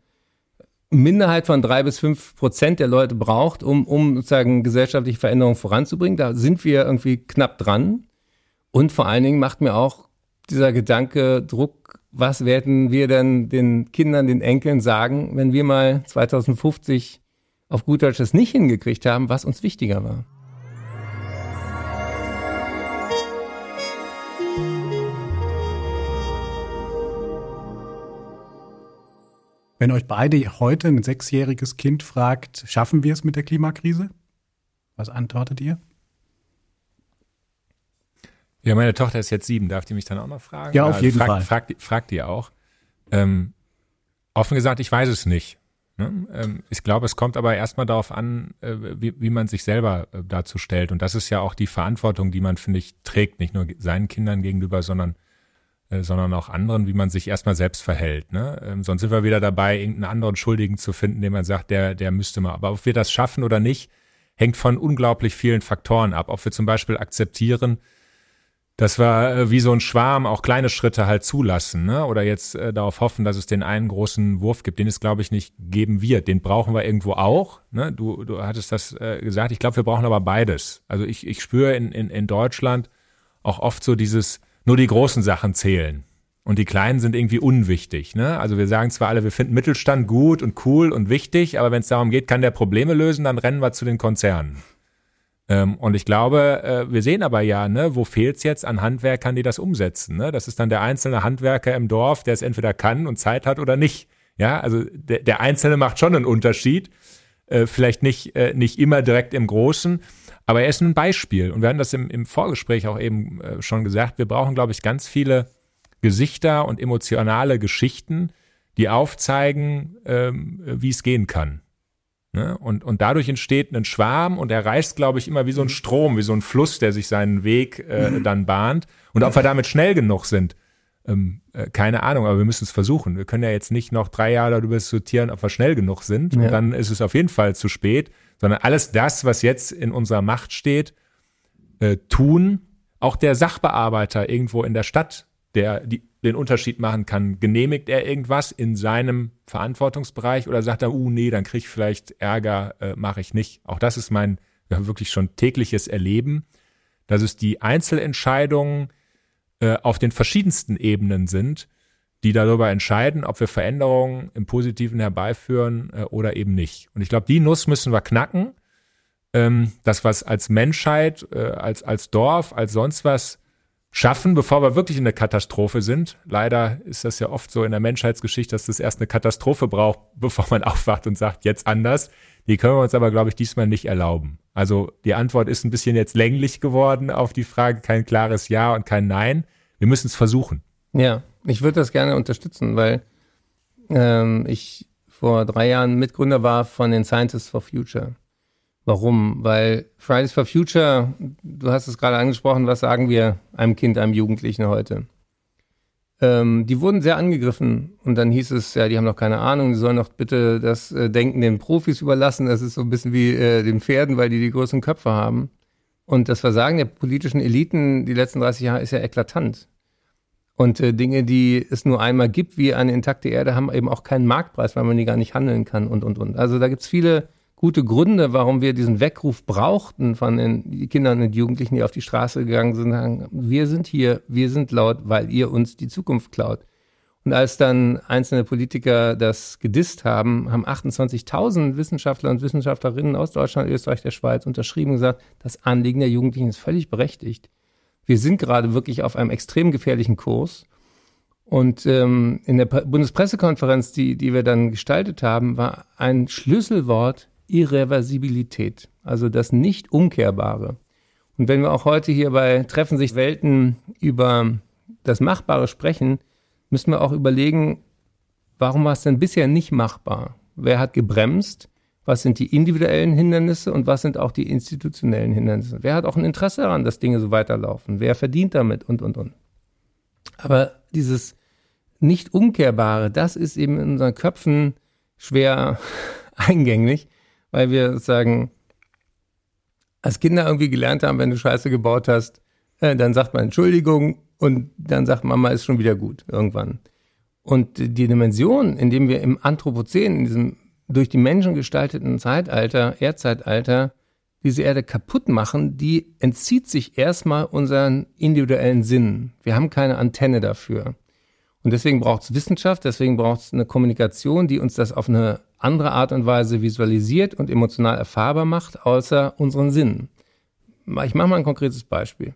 Minderheit von drei bis fünf Prozent der Leute braucht, um, um sozusagen gesellschaftliche Veränderungen voranzubringen. Da sind wir irgendwie knapp dran. Und vor allen Dingen macht mir auch dieser Gedanke Druck, was werden wir denn den Kindern, den Enkeln sagen, wenn wir mal 2050 auf gut Deutsch das nicht hingekriegt haben, was uns wichtiger war. Wenn euch beide heute ein sechsjähriges Kind fragt, schaffen wir es mit der Klimakrise? Was antwortet ihr? Ja, meine Tochter ist jetzt sieben. Darf die mich dann auch noch fragen? Ja, auf jeden frag, Fall. Fragt frag die auch. Ähm, offen gesagt, ich weiß es nicht. Ne? Ähm, ich glaube, es kommt aber erstmal darauf an, äh, wie, wie man sich selber äh, dazu stellt. Und das ist ja auch die Verantwortung, die man, finde ich, trägt, nicht nur seinen Kindern gegenüber, sondern sondern auch anderen, wie man sich erstmal selbst verhält. Ne? Ähm, sonst sind wir wieder dabei, irgendeinen anderen Schuldigen zu finden, dem man sagt, der, der müsste mal. Aber ob wir das schaffen oder nicht, hängt von unglaublich vielen Faktoren ab. Ob wir zum Beispiel akzeptieren, dass wir äh, wie so ein Schwarm auch kleine Schritte halt zulassen, ne? Oder jetzt äh, darauf hoffen, dass es den einen großen Wurf gibt, den es, glaube ich, nicht geben wird. Den brauchen wir irgendwo auch. Ne? Du, du hattest das äh, gesagt. Ich glaube, wir brauchen aber beides. Also ich, ich spüre in, in, in Deutschland auch oft so dieses nur die großen Sachen zählen. Und die kleinen sind irgendwie unwichtig. Ne? Also wir sagen zwar alle, wir finden Mittelstand gut und cool und wichtig, aber wenn es darum geht, kann der Probleme lösen, dann rennen wir zu den Konzernen. Ähm, und ich glaube, äh, wir sehen aber ja, ne, wo fehlt's jetzt an Handwerkern, die das umsetzen. Ne? Das ist dann der einzelne Handwerker im Dorf, der es entweder kann und Zeit hat oder nicht. Ja, also der, der Einzelne macht schon einen Unterschied. Äh, vielleicht nicht, äh, nicht immer direkt im Großen, aber er ist ein Beispiel. Und wir haben das im, im Vorgespräch auch eben äh, schon gesagt. Wir brauchen, glaube ich, ganz viele Gesichter und emotionale Geschichten, die aufzeigen, ähm, wie es gehen kann. Ne? Und, und dadurch entsteht ein Schwarm und er reißt, glaube ich, immer wie so ein Strom, wie so ein Fluss, der sich seinen Weg äh, dann bahnt. Und ob wir damit schnell genug sind, ähm, äh, keine Ahnung, aber wir müssen es versuchen. Wir können ja jetzt nicht noch drei Jahre darüber diskutieren, ob wir schnell genug sind. Ja. Und dann ist es auf jeden Fall zu spät, sondern alles das, was jetzt in unserer Macht steht, äh, tun. Auch der Sachbearbeiter irgendwo in der Stadt, der die, den Unterschied machen kann. Genehmigt er irgendwas in seinem Verantwortungsbereich oder sagt er, uh, nee, dann kriege ich vielleicht Ärger, äh, mache ich nicht. Auch das ist mein ja, wirklich schon tägliches Erleben, dass es die Einzelentscheidungen äh, auf den verschiedensten Ebenen sind, die darüber entscheiden, ob wir Veränderungen im Positiven herbeiführen äh, oder eben nicht. Und ich glaube, die Nuss müssen wir knacken. Ähm, das, was als Menschheit, äh, als, als Dorf, als sonst was schaffen, bevor wir wirklich in eine Katastrophe sind. Leider ist das ja oft so in der Menschheitsgeschichte, dass es erst eine Katastrophe braucht, bevor man aufwacht und sagt, jetzt anders. Die können wir uns aber, glaube ich, diesmal nicht erlauben. Also die Antwort ist ein bisschen jetzt länglich geworden auf die Frage, kein klares Ja und kein Nein. Wir müssen es versuchen. Ja, ich würde das gerne unterstützen, weil ähm, ich vor drei Jahren Mitgründer war von den Scientists for Future. Warum? Weil Fridays for Future, du hast es gerade angesprochen, was sagen wir einem Kind, einem Jugendlichen heute? Ähm, die wurden sehr angegriffen und dann hieß es, ja, die haben noch keine Ahnung, die sollen doch bitte das äh, Denken den Profis überlassen. Das ist so ein bisschen wie äh, den Pferden, weil die die größeren Köpfe haben. Und das Versagen der politischen Eliten die letzten 30 Jahre ist ja eklatant. Und äh, Dinge, die es nur einmal gibt, wie eine intakte Erde, haben eben auch keinen Marktpreis, weil man die gar nicht handeln kann und, und, und. Also da gibt's viele gute Gründe, warum wir diesen Weckruf brauchten von den Kindern und Jugendlichen, die auf die Straße gegangen sind, sagen, wir sind hier, wir sind laut, weil ihr uns die Zukunft klaut. Und als dann einzelne Politiker das gedisst haben, haben 28.000 Wissenschaftler und Wissenschaftlerinnen aus Deutschland, Österreich, der Schweiz unterschrieben und gesagt, das Anliegen der Jugendlichen ist völlig berechtigt. Wir sind gerade wirklich auf einem extrem gefährlichen Kurs. Und ähm, in der Bundespressekonferenz, die, die wir dann gestaltet haben, war ein Schlüsselwort Irreversibilität, also das Nicht-Umkehrbare. Und wenn wir auch heute hier bei Treffen sich Welten über das Machbare sprechen, müssen wir auch überlegen, warum war es denn bisher nicht machbar? Wer hat gebremst? Was sind die individuellen Hindernisse und was sind auch die institutionellen Hindernisse? Wer hat auch ein Interesse daran, dass Dinge so weiterlaufen? Wer verdient damit und, und, und? Aber dieses nicht umkehrbare, das ist eben in unseren Köpfen schwer eingänglich weil wir sagen, als Kinder irgendwie gelernt haben, wenn du Scheiße gebaut hast, äh, dann sagt man Entschuldigung und dann sagt Mama, ist schon wieder gut irgendwann. Und die Dimension, in dem wir im Anthropozän, in diesem durch die Menschen gestalteten Zeitalter, Erdzeitalter, diese Erde kaputt machen, die entzieht sich erstmal unseren individuellen Sinn. Wir haben keine Antenne dafür. Und deswegen braucht es Wissenschaft, deswegen braucht es eine Kommunikation, die uns das auf eine andere Art und Weise visualisiert und emotional erfahrbar macht, außer unseren Sinnen. Ich mache mal ein konkretes Beispiel.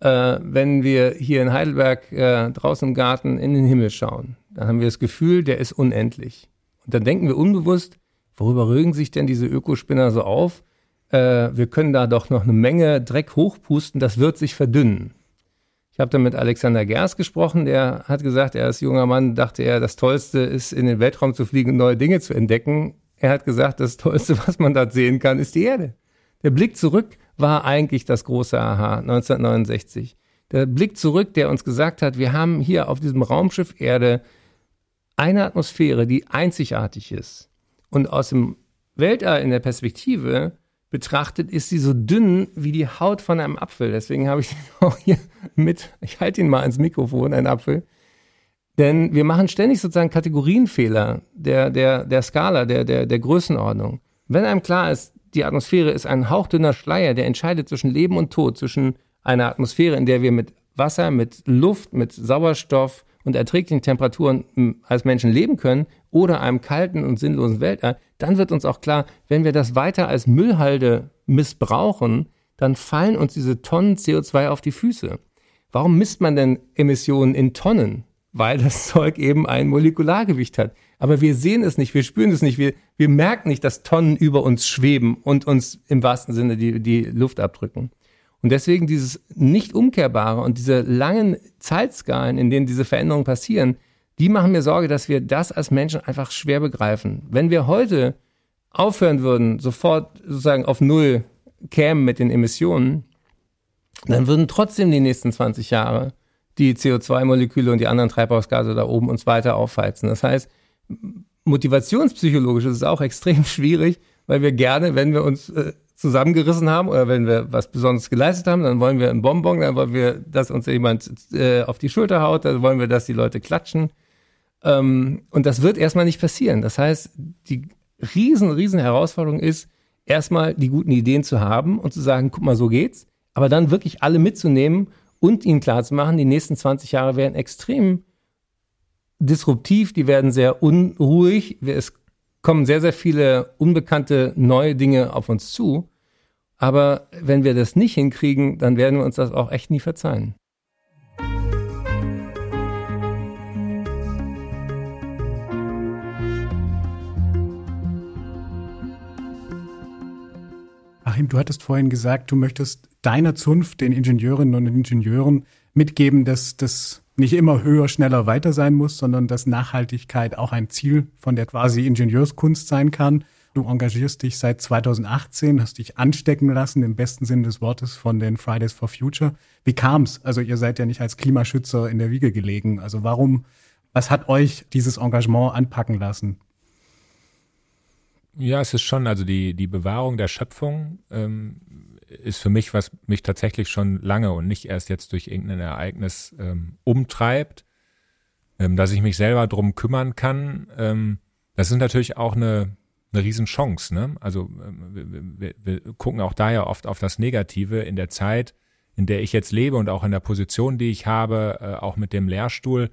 Äh, wenn wir hier in Heidelberg äh, draußen im Garten in den Himmel schauen, dann haben wir das Gefühl, der ist unendlich. Und dann denken wir unbewusst, worüber rügen sich denn diese Ökospinner so auf? Äh, wir können da doch noch eine Menge Dreck hochpusten, das wird sich verdünnen. Ich habe dann mit Alexander Gers gesprochen, der hat gesagt, er ist junger Mann, dachte er, das Tollste ist, in den Weltraum zu fliegen und neue Dinge zu entdecken. Er hat gesagt, das Tollste, was man dort sehen kann, ist die Erde. Der Blick zurück war eigentlich das große Aha 1969. Der Blick zurück, der uns gesagt hat, wir haben hier auf diesem Raumschiff Erde eine Atmosphäre, die einzigartig ist. Und aus dem Weltall in der Perspektive betrachtet, ist sie so dünn wie die Haut von einem Apfel. Deswegen habe ich ihn auch hier mit. Ich halte ihn mal ins Mikrofon, ein Apfel. Denn wir machen ständig sozusagen Kategorienfehler der, der, der Skala, der, der, der Größenordnung. Wenn einem klar ist, die Atmosphäre ist ein hauchdünner Schleier, der entscheidet zwischen Leben und Tod, zwischen einer Atmosphäre, in der wir mit Wasser, mit Luft, mit Sauerstoff und erträglichen Temperaturen hm, als Menschen leben können oder einem kalten und sinnlosen Weltall, dann wird uns auch klar, wenn wir das weiter als Müllhalde missbrauchen, dann fallen uns diese Tonnen CO2 auf die Füße. Warum misst man denn Emissionen in Tonnen? Weil das Zeug eben ein Molekulargewicht hat. Aber wir sehen es nicht, wir spüren es nicht, wir, wir merken nicht, dass Tonnen über uns schweben und uns im wahrsten Sinne die, die Luft abdrücken. Und deswegen dieses nicht umkehrbare und diese langen Zeitskalen, in denen diese Veränderungen passieren, die machen mir Sorge, dass wir das als Menschen einfach schwer begreifen. Wenn wir heute aufhören würden, sofort sozusagen auf Null kämen mit den Emissionen, dann würden trotzdem die nächsten 20 Jahre die CO2-Moleküle und die anderen Treibhausgase da oben uns weiter aufheizen. Das heißt, motivationspsychologisch ist es auch extrem schwierig, weil wir gerne, wenn wir uns äh, zusammengerissen haben oder wenn wir was Besonderes geleistet haben, dann wollen wir einen Bonbon, dann wollen wir, dass uns jemand äh, auf die Schulter haut, dann wollen wir, dass die Leute klatschen. Ähm, und das wird erstmal nicht passieren. Das heißt, die riesen, riesen Herausforderung ist, erstmal die guten Ideen zu haben und zu sagen, guck mal, so geht's, aber dann wirklich alle mitzunehmen und ihnen klarzumachen, die nächsten 20 Jahre werden extrem disruptiv, die werden sehr unruhig, es kommen sehr, sehr viele unbekannte neue Dinge auf uns zu. Aber wenn wir das nicht hinkriegen, dann werden wir uns das auch echt nie verzeihen. Achim, du hattest vorhin gesagt, du möchtest deiner Zunft, den Ingenieurinnen und Ingenieuren mitgeben, dass das nicht immer höher, schneller, weiter sein muss, sondern dass Nachhaltigkeit auch ein Ziel von der quasi Ingenieurskunst sein kann. Du engagierst dich seit 2018, hast dich anstecken lassen, im besten Sinne des Wortes, von den Fridays for Future. Wie kam's? Also ihr seid ja nicht als Klimaschützer in der Wiege gelegen. Also warum, was hat euch dieses Engagement anpacken lassen? Ja, es ist schon, also die, die Bewahrung der Schöpfung ähm, ist für mich, was mich tatsächlich schon lange und nicht erst jetzt durch irgendein Ereignis ähm, umtreibt, ähm, dass ich mich selber drum kümmern kann. Ähm, das ist natürlich auch eine, eine Riesenchance. Ne? Also ähm, wir, wir, wir gucken auch da ja oft auf das Negative in der Zeit, in der ich jetzt lebe und auch in der Position, die ich habe, äh, auch mit dem Lehrstuhl,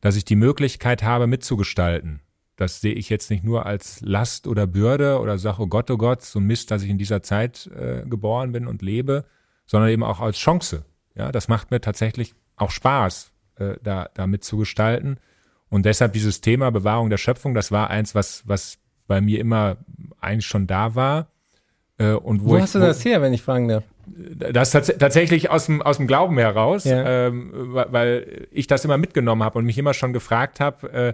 dass ich die Möglichkeit habe, mitzugestalten. Das sehe ich jetzt nicht nur als Last oder Bürde oder sage, oh Gott, oh Gott, so Mist, dass ich in dieser Zeit äh, geboren bin und lebe, sondern eben auch als Chance. Ja, das macht mir tatsächlich auch Spaß, äh, da, da mitzugestalten. Und deshalb dieses Thema Bewahrung der Schöpfung, das war eins, was, was bei mir immer eigentlich schon da war. Äh, und wo, wo ich, hast du das her, wenn ich fragen darf? Das tats tatsächlich aus dem, aus dem Glauben heraus, ja. ähm, weil ich das immer mitgenommen habe und mich immer schon gefragt habe, äh,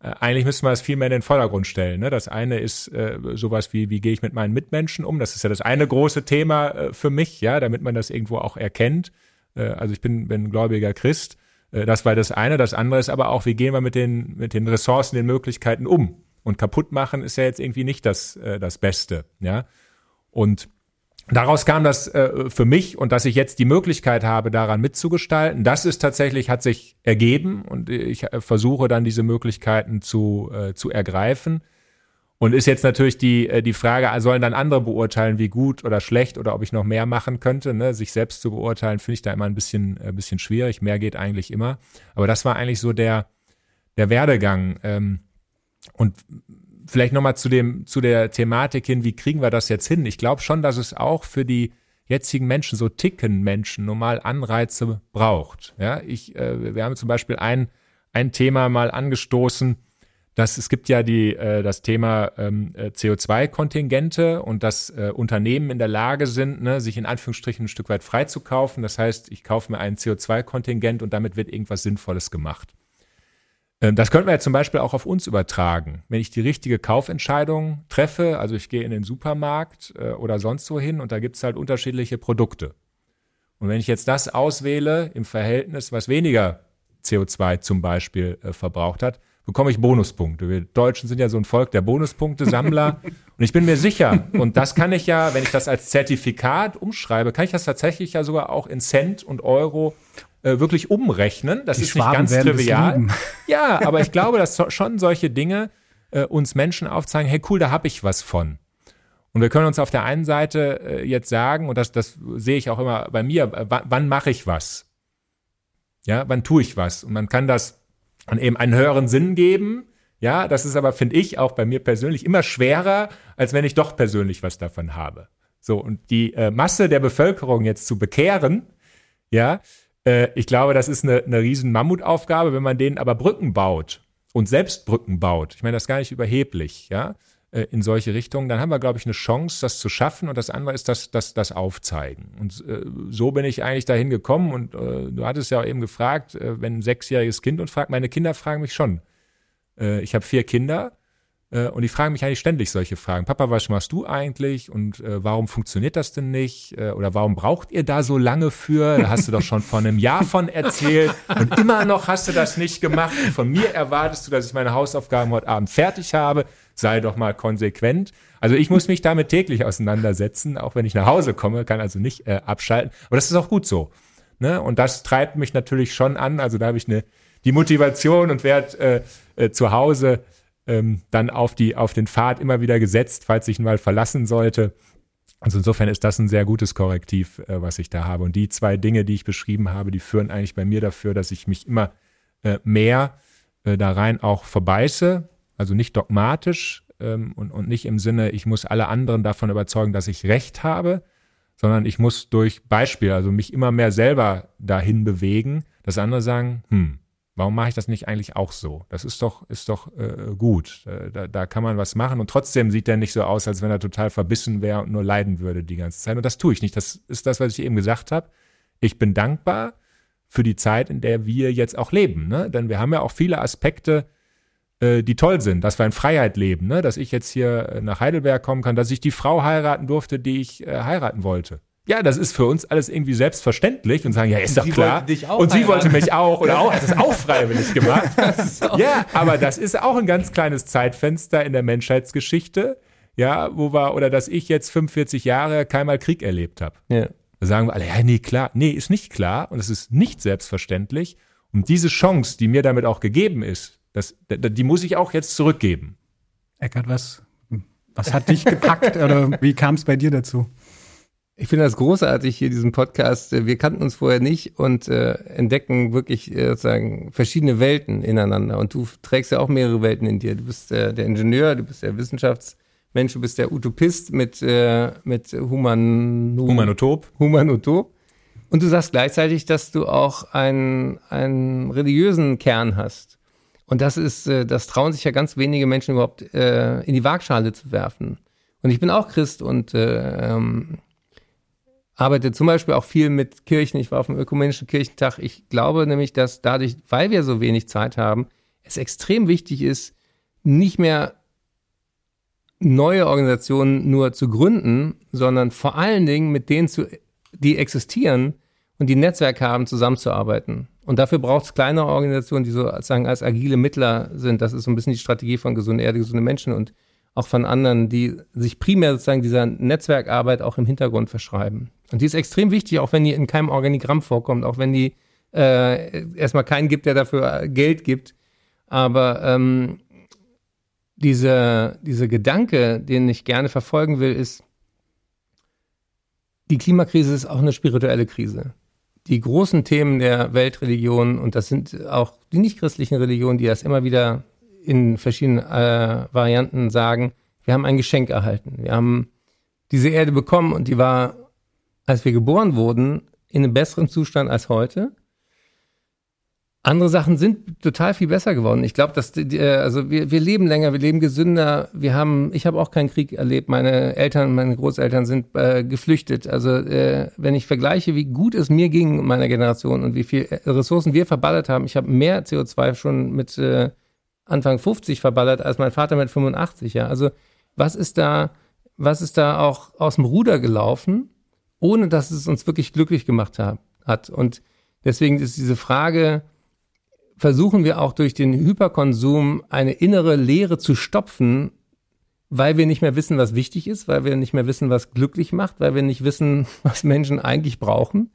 äh, eigentlich müsste man das viel mehr in den Vordergrund stellen. Ne? Das eine ist äh, sowas wie, wie gehe ich mit meinen Mitmenschen um? Das ist ja das eine große Thema äh, für mich, ja, damit man das irgendwo auch erkennt. Äh, also ich bin, bin gläubiger Christ. Äh, das war das eine. Das andere ist aber auch, wie gehen wir mit den, mit den Ressourcen, den Möglichkeiten um? Und kaputt machen ist ja jetzt irgendwie nicht das, äh, das Beste, ja. Und Daraus kam das äh, für mich und dass ich jetzt die Möglichkeit habe, daran mitzugestalten. Das ist tatsächlich, hat sich ergeben und ich äh, versuche dann diese Möglichkeiten zu, äh, zu ergreifen. Und ist jetzt natürlich die, äh, die Frage, sollen dann andere beurteilen, wie gut oder schlecht oder ob ich noch mehr machen könnte. Ne? Sich selbst zu beurteilen, finde ich da immer ein bisschen, ein bisschen schwierig. Mehr geht eigentlich immer. Aber das war eigentlich so der, der Werdegang. Ähm, und vielleicht nochmal zu dem, zu der Thematik hin, wie kriegen wir das jetzt hin? Ich glaube schon, dass es auch für die jetzigen Menschen, so ticken Menschen, normal Anreize braucht. Ja, ich, äh, wir haben zum Beispiel ein, ein Thema mal angestoßen, dass es gibt ja die, äh, das Thema ähm, äh, CO2-Kontingente und dass äh, Unternehmen in der Lage sind, ne, sich in Anführungsstrichen ein Stück weit freizukaufen. Das heißt, ich kaufe mir ein CO2-Kontingent und damit wird irgendwas Sinnvolles gemacht. Ähm, das könnten wir ja zum Beispiel auch auf uns übertragen. Wenn ich die richtige Kaufentscheidung treffe, also ich gehe in den Supermarkt äh, oder sonst wohin und da gibt's halt unterschiedliche Produkte. Und wenn ich jetzt das auswähle im Verhältnis, was weniger CO2 zum Beispiel äh, verbraucht hat, bekomme ich Bonuspunkte. Wir Deutschen sind ja so ein Volk der Bonuspunkte-Sammler. und ich bin mir sicher, und das kann ich ja, wenn ich das als Zertifikat umschreibe, kann ich das tatsächlich ja sogar auch in Cent und Euro äh, wirklich umrechnen. Das Die ist Schwaben nicht ganz trivial. Ja, aber ich glaube, dass so, schon solche Dinge äh, uns Menschen aufzeigen, hey cool, da habe ich was von. Und wir können uns auf der einen Seite äh, jetzt sagen, und das, das sehe ich auch immer bei mir, äh, wann mache ich was? Ja, wann tue ich was? Und man kann das an eben einen höheren Sinn geben. Ja, das ist aber, finde ich, auch bei mir persönlich immer schwerer, als wenn ich doch persönlich was davon habe. So, und die äh, Masse der Bevölkerung jetzt zu bekehren, ja, äh, ich glaube, das ist eine, eine riesen Mammutaufgabe, wenn man denen aber Brücken baut und selbst Brücken baut. Ich meine, das ist gar nicht überheblich, ja, äh, in solche Richtungen. Dann haben wir, glaube ich, eine Chance, das zu schaffen. Und das andere ist das, das, das Aufzeigen. Und äh, so bin ich eigentlich dahin gekommen. Und äh, du hattest ja auch eben gefragt, wenn ein sechsjähriges Kind und fragt, meine Kinder fragen mich schon. Ich habe vier Kinder. Äh, und die fragen mich eigentlich ständig solche Fragen. Papa, was machst du eigentlich? Und äh, warum funktioniert das denn nicht? Äh, oder warum braucht ihr da so lange für? Da hast du doch schon vor einem Jahr von erzählt und immer noch hast du das nicht gemacht. Und von mir erwartest du, dass ich meine Hausaufgaben heute Abend fertig habe. Sei doch mal konsequent. Also ich muss mich damit täglich auseinandersetzen, auch wenn ich nach Hause komme, kann also nicht äh, abschalten. Aber das ist auch gut so. Ne? Und das treibt mich natürlich schon an. Also da habe ich eine die Motivation und werde äh, äh, zu Hause ähm, dann auf, die, auf den Pfad immer wieder gesetzt, falls ich ihn mal verlassen sollte. Also insofern ist das ein sehr gutes Korrektiv, äh, was ich da habe. Und die zwei Dinge, die ich beschrieben habe, die führen eigentlich bei mir dafür, dass ich mich immer äh, mehr äh, da rein auch verbeiße, also nicht dogmatisch ähm, und, und nicht im Sinne, ich muss alle anderen davon überzeugen, dass ich Recht habe, sondern ich muss durch Beispiel, also mich immer mehr selber dahin bewegen, dass andere sagen, hm, Warum mache ich das nicht eigentlich auch so? Das ist doch, ist doch äh, gut. Äh, da, da kann man was machen und trotzdem sieht er nicht so aus, als wenn er total verbissen wäre und nur leiden würde die ganze Zeit. Und das tue ich nicht. Das ist das, was ich eben gesagt habe. Ich bin dankbar für die Zeit, in der wir jetzt auch leben. Ne? Denn wir haben ja auch viele Aspekte, äh, die toll sind, dass wir in Freiheit leben, ne? dass ich jetzt hier äh, nach Heidelberg kommen kann, dass ich die Frau heiraten durfte, die ich äh, heiraten wollte. Ja, das ist für uns alles irgendwie selbstverständlich und sagen, ja, ist doch klar. und sie wollte mich auch oder auch, hat es auch freiwillig gemacht. ja, aber das ist auch ein ganz kleines Zeitfenster in der Menschheitsgeschichte, ja, wo wir, oder dass ich jetzt 45 Jahre keinmal Krieg erlebt habe. Ja. Da sagen wir alle, ja, nee, klar. Nee, ist nicht klar und es ist nicht selbstverständlich. Und diese Chance, die mir damit auch gegeben ist, das, die muss ich auch jetzt zurückgeben. Eckert, was, was hat dich gepackt oder wie kam es bei dir dazu? Ich finde das großartig hier, diesen Podcast. Wir kannten uns vorher nicht und äh, entdecken wirklich äh, sozusagen verschiedene Welten ineinander. Und du trägst ja auch mehrere Welten in dir. Du bist äh, der Ingenieur, du bist der Wissenschaftsmensch, du bist der Utopist mit, äh, mit Human Humanotop. Humanotop. Und du sagst gleichzeitig, dass du auch einen, einen religiösen Kern hast. Und das ist, äh, das trauen sich ja ganz wenige Menschen überhaupt äh, in die Waagschale zu werfen. Und ich bin auch Christ und äh, ähm, arbeite zum Beispiel auch viel mit Kirchen. Ich war auf dem Ökumenischen Kirchentag. Ich glaube nämlich, dass dadurch, weil wir so wenig Zeit haben, es extrem wichtig ist, nicht mehr neue Organisationen nur zu gründen, sondern vor allen Dingen mit denen zu, die existieren und die Netzwerke haben, zusammenzuarbeiten. Und dafür braucht es kleinere Organisationen, die sozusagen als agile Mittler sind. Das ist so ein bisschen die Strategie von gesunde Erde, gesunde Menschen und auch von anderen, die sich primär sozusagen dieser Netzwerkarbeit auch im Hintergrund verschreiben. Und die ist extrem wichtig, auch wenn die in keinem Organigramm vorkommt, auch wenn die äh, erstmal keinen gibt, der dafür Geld gibt. Aber ähm, diese, diese Gedanke, den ich gerne verfolgen will, ist, die Klimakrise ist auch eine spirituelle Krise. Die großen Themen der Weltreligion, und das sind auch die nichtchristlichen Religionen, die das immer wieder in verschiedenen äh, Varianten sagen, wir haben ein Geschenk erhalten. Wir haben diese Erde bekommen und die war, als wir geboren wurden, in einem besseren Zustand als heute. Andere Sachen sind total viel besser geworden. Ich glaube, dass die, äh, also wir, wir leben länger, wir leben gesünder. Wir haben, ich habe auch keinen Krieg erlebt. Meine Eltern, meine Großeltern sind äh, geflüchtet. Also äh, wenn ich vergleiche, wie gut es mir ging meiner Generation und wie viel Ressourcen wir verballert haben, ich habe mehr CO2 schon mit äh, Anfang 50 verballert als mein Vater mit 85. Ja, also was ist da, was ist da auch aus dem Ruder gelaufen, ohne dass es uns wirklich glücklich gemacht hat. Und deswegen ist diese Frage, versuchen wir auch durch den Hyperkonsum eine innere Leere zu stopfen, weil wir nicht mehr wissen, was wichtig ist, weil wir nicht mehr wissen, was glücklich macht, weil wir nicht wissen, was Menschen eigentlich brauchen.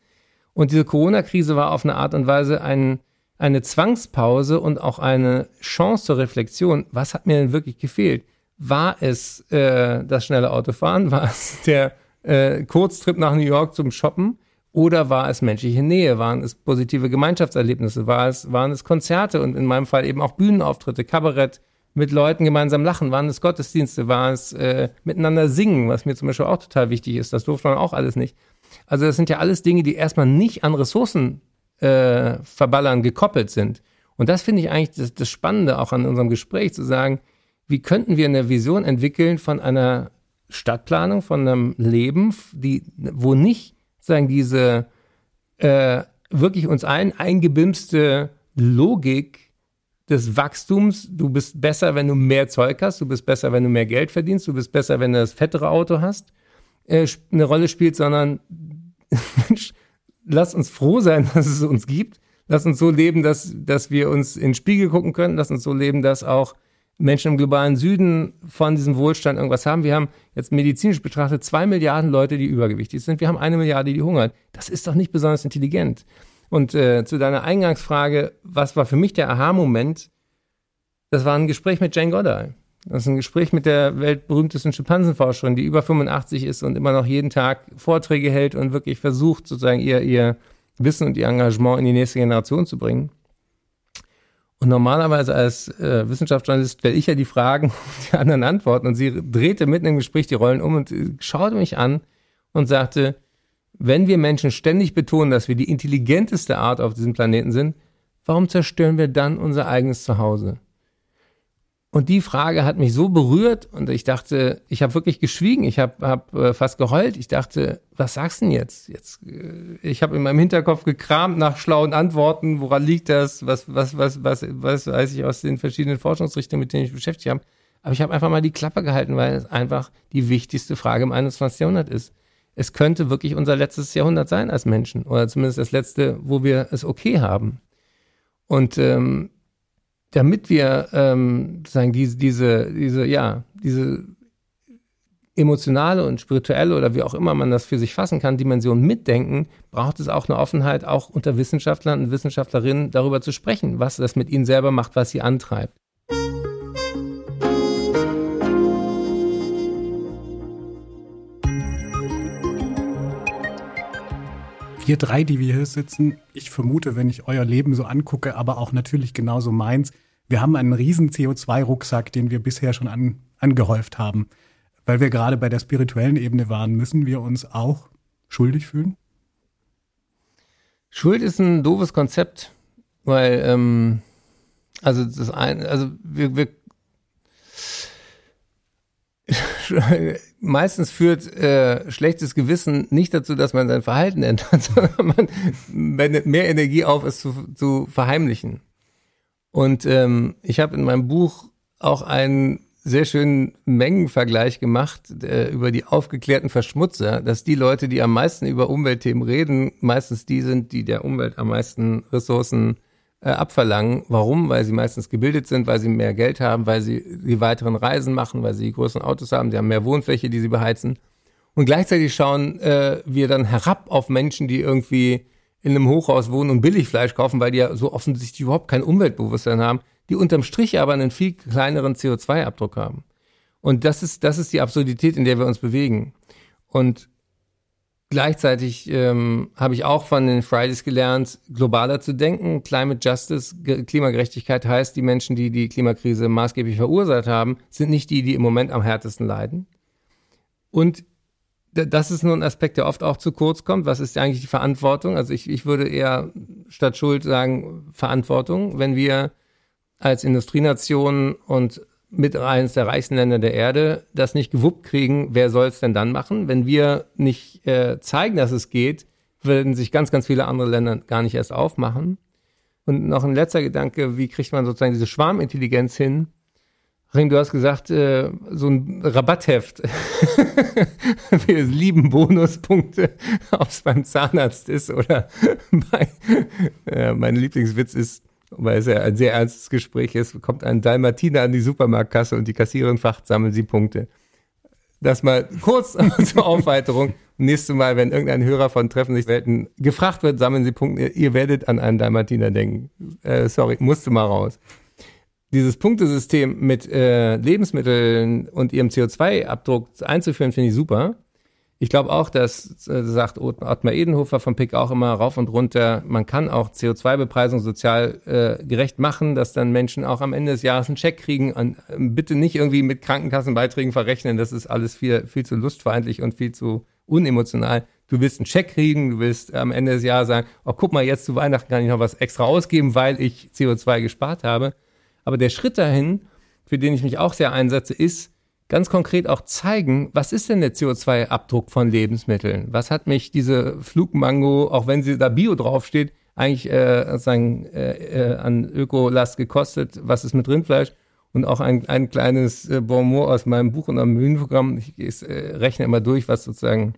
Und diese Corona-Krise war auf eine Art und Weise ein, eine Zwangspause und auch eine Chance zur Reflexion. Was hat mir denn wirklich gefehlt? War es äh, das schnelle Autofahren? War es der äh, Kurztrip nach New York zum Shoppen? Oder war es menschliche Nähe? Waren es positive Gemeinschaftserlebnisse? War es, waren es Konzerte und in meinem Fall eben auch Bühnenauftritte, Kabarett, mit Leuten gemeinsam lachen? Waren es Gottesdienste? War es äh, miteinander singen, was mir zum Beispiel auch total wichtig ist? Das durfte man auch alles nicht. Also das sind ja alles Dinge, die erstmal nicht an Ressourcen äh, verballern gekoppelt sind. Und das finde ich eigentlich das, das Spannende auch an unserem Gespräch, zu sagen, wie könnten wir eine Vision entwickeln von einer Stadtplanung, von einem Leben, die, wo nicht sagen diese äh, wirklich uns allen eingebimste Logik des Wachstums. Du bist besser, wenn du mehr Zeug hast. Du bist besser, wenn du mehr Geld verdienst. Du bist besser, wenn du das fettere Auto hast, äh, eine Rolle spielt, sondern Mensch, lass uns froh sein, dass es uns gibt. Lass uns so leben, dass, dass wir uns in den Spiegel gucken können. Lass uns so leben, dass auch Menschen im globalen Süden von diesem Wohlstand irgendwas haben. Wir haben jetzt medizinisch betrachtet zwei Milliarden Leute, die übergewichtig sind. Wir haben eine Milliarde, die hungern. Das ist doch nicht besonders intelligent. Und äh, zu deiner Eingangsfrage, was war für mich der Aha-Moment? Das war ein Gespräch mit Jane Goddard. Das ist ein Gespräch mit der weltberühmtesten Schimpansenforscherin, die über 85 ist und immer noch jeden Tag Vorträge hält und wirklich versucht, sozusagen ihr, ihr Wissen und ihr Engagement in die nächste Generation zu bringen. Und normalerweise als äh, Wissenschaftsjournalist stelle ich ja die Fragen und die anderen antworten. Und sie drehte mitten im Gespräch die Rollen um und äh, schaute mich an und sagte, wenn wir Menschen ständig betonen, dass wir die intelligenteste Art auf diesem Planeten sind, warum zerstören wir dann unser eigenes Zuhause? Und die Frage hat mich so berührt und ich dachte, ich habe wirklich geschwiegen, ich habe hab, äh, fast geheult. Ich dachte, was sagst du denn jetzt? jetzt äh, ich habe in meinem Hinterkopf gekramt nach schlauen Antworten, woran liegt das? Was, was, was, was, was weiß ich aus den verschiedenen Forschungsrichtungen, mit denen ich beschäftigt habe. Aber ich habe einfach mal die Klappe gehalten, weil es einfach die wichtigste Frage im 21. Jahrhundert ist. Es könnte wirklich unser letztes Jahrhundert sein als Menschen oder zumindest das letzte, wo wir es okay haben. Und ähm, damit wir ähm, sagen diese diese diese ja diese emotionale und spirituelle oder wie auch immer man das für sich fassen kann Dimension mitdenken, braucht es auch eine Offenheit auch unter Wissenschaftlern und Wissenschaftlerinnen darüber zu sprechen, was das mit ihnen selber macht, was sie antreibt. Wir drei, die wir hier sitzen, ich vermute, wenn ich euer Leben so angucke, aber auch natürlich genauso meins, wir haben einen riesen CO2-Rucksack, den wir bisher schon an, angehäuft haben. Weil wir gerade bei der spirituellen Ebene waren, müssen wir uns auch schuldig fühlen? Schuld ist ein doofes Konzept, weil ähm, also das ein, also wir, wir meistens führt äh, schlechtes Gewissen nicht dazu, dass man sein Verhalten ändert, sondern man wendet mehr Energie auf, es zu, zu verheimlichen. Und ähm, ich habe in meinem Buch auch einen sehr schönen Mengenvergleich gemacht äh, über die aufgeklärten Verschmutzer, dass die Leute, die am meisten über Umweltthemen reden, meistens die sind, die der Umwelt am meisten Ressourcen äh, abverlangen. Warum? Weil sie meistens gebildet sind, weil sie mehr Geld haben, weil sie die weiteren Reisen machen, weil sie die größeren Autos haben, die haben mehr Wohnfläche, die sie beheizen. Und gleichzeitig schauen äh, wir dann herab auf Menschen, die irgendwie in einem Hochhaus wohnen und Billigfleisch kaufen, weil die ja so offensichtlich überhaupt kein Umweltbewusstsein haben, die unterm Strich aber einen viel kleineren CO2-Abdruck haben. Und das ist, das ist die Absurdität, in der wir uns bewegen. Und gleichzeitig ähm, habe ich auch von den Fridays gelernt, globaler zu denken. Climate Justice, Klimagerechtigkeit heißt, die Menschen, die die Klimakrise maßgeblich verursacht haben, sind nicht die, die im Moment am härtesten leiden. Und das ist nur ein Aspekt, der oft auch zu kurz kommt. Was ist eigentlich die Verantwortung? Also ich, ich würde eher statt Schuld sagen Verantwortung. Wenn wir als Industrienation und mit eines der reichsten Länder der Erde das nicht gewuppt kriegen, wer soll es denn dann machen? Wenn wir nicht äh, zeigen, dass es geht, würden sich ganz, ganz viele andere Länder gar nicht erst aufmachen. Und noch ein letzter Gedanke, wie kriegt man sozusagen diese Schwarmintelligenz hin? Ring, du hast gesagt, äh, so ein Rabattheft. Wir lieben Bonuspunkte, ob es beim Zahnarzt ist oder bei, äh, mein Lieblingswitz ist, weil es ja ein sehr ernstes Gespräch ist, kommt ein Dalmatiner an die Supermarktkasse und die Kassiererin fragt, sammeln Sie Punkte. Das mal kurz zur Aufweiterung. Nächstes Mal, wenn irgendein Hörer von Treffen sich Welten gefragt wird, sammeln Sie Punkte, ihr werdet an einen Dalmatiner denken. Äh, sorry, musste mal raus dieses Punktesystem mit äh, Lebensmitteln und ihrem CO2-Abdruck einzuführen, finde ich super. Ich glaube auch, dass, äh, sagt Ottmar Edenhofer vom PIC auch immer rauf und runter, man kann auch CO2-Bepreisung sozial äh, gerecht machen, dass dann Menschen auch am Ende des Jahres einen Check kriegen. Und, äh, bitte nicht irgendwie mit Krankenkassenbeiträgen verrechnen, das ist alles viel, viel zu lustfeindlich und viel zu unemotional. Du willst einen Check kriegen, du willst am Ende des Jahres sagen, oh guck mal, jetzt zu Weihnachten kann ich noch was extra ausgeben, weil ich CO2 gespart habe. Aber der Schritt dahin, für den ich mich auch sehr einsetze, ist ganz konkret auch zeigen, was ist denn der CO2-Abdruck von Lebensmitteln? Was hat mich diese Flugmango, auch wenn sie da Bio draufsteht, eigentlich äh, sozusagen äh, äh, an Ökolast gekostet, was ist mit Rindfleisch? Und auch ein, ein kleines äh, Bonmot aus meinem Buch und am Mühlenprogramm. Ich, ich äh, rechne immer durch, was sozusagen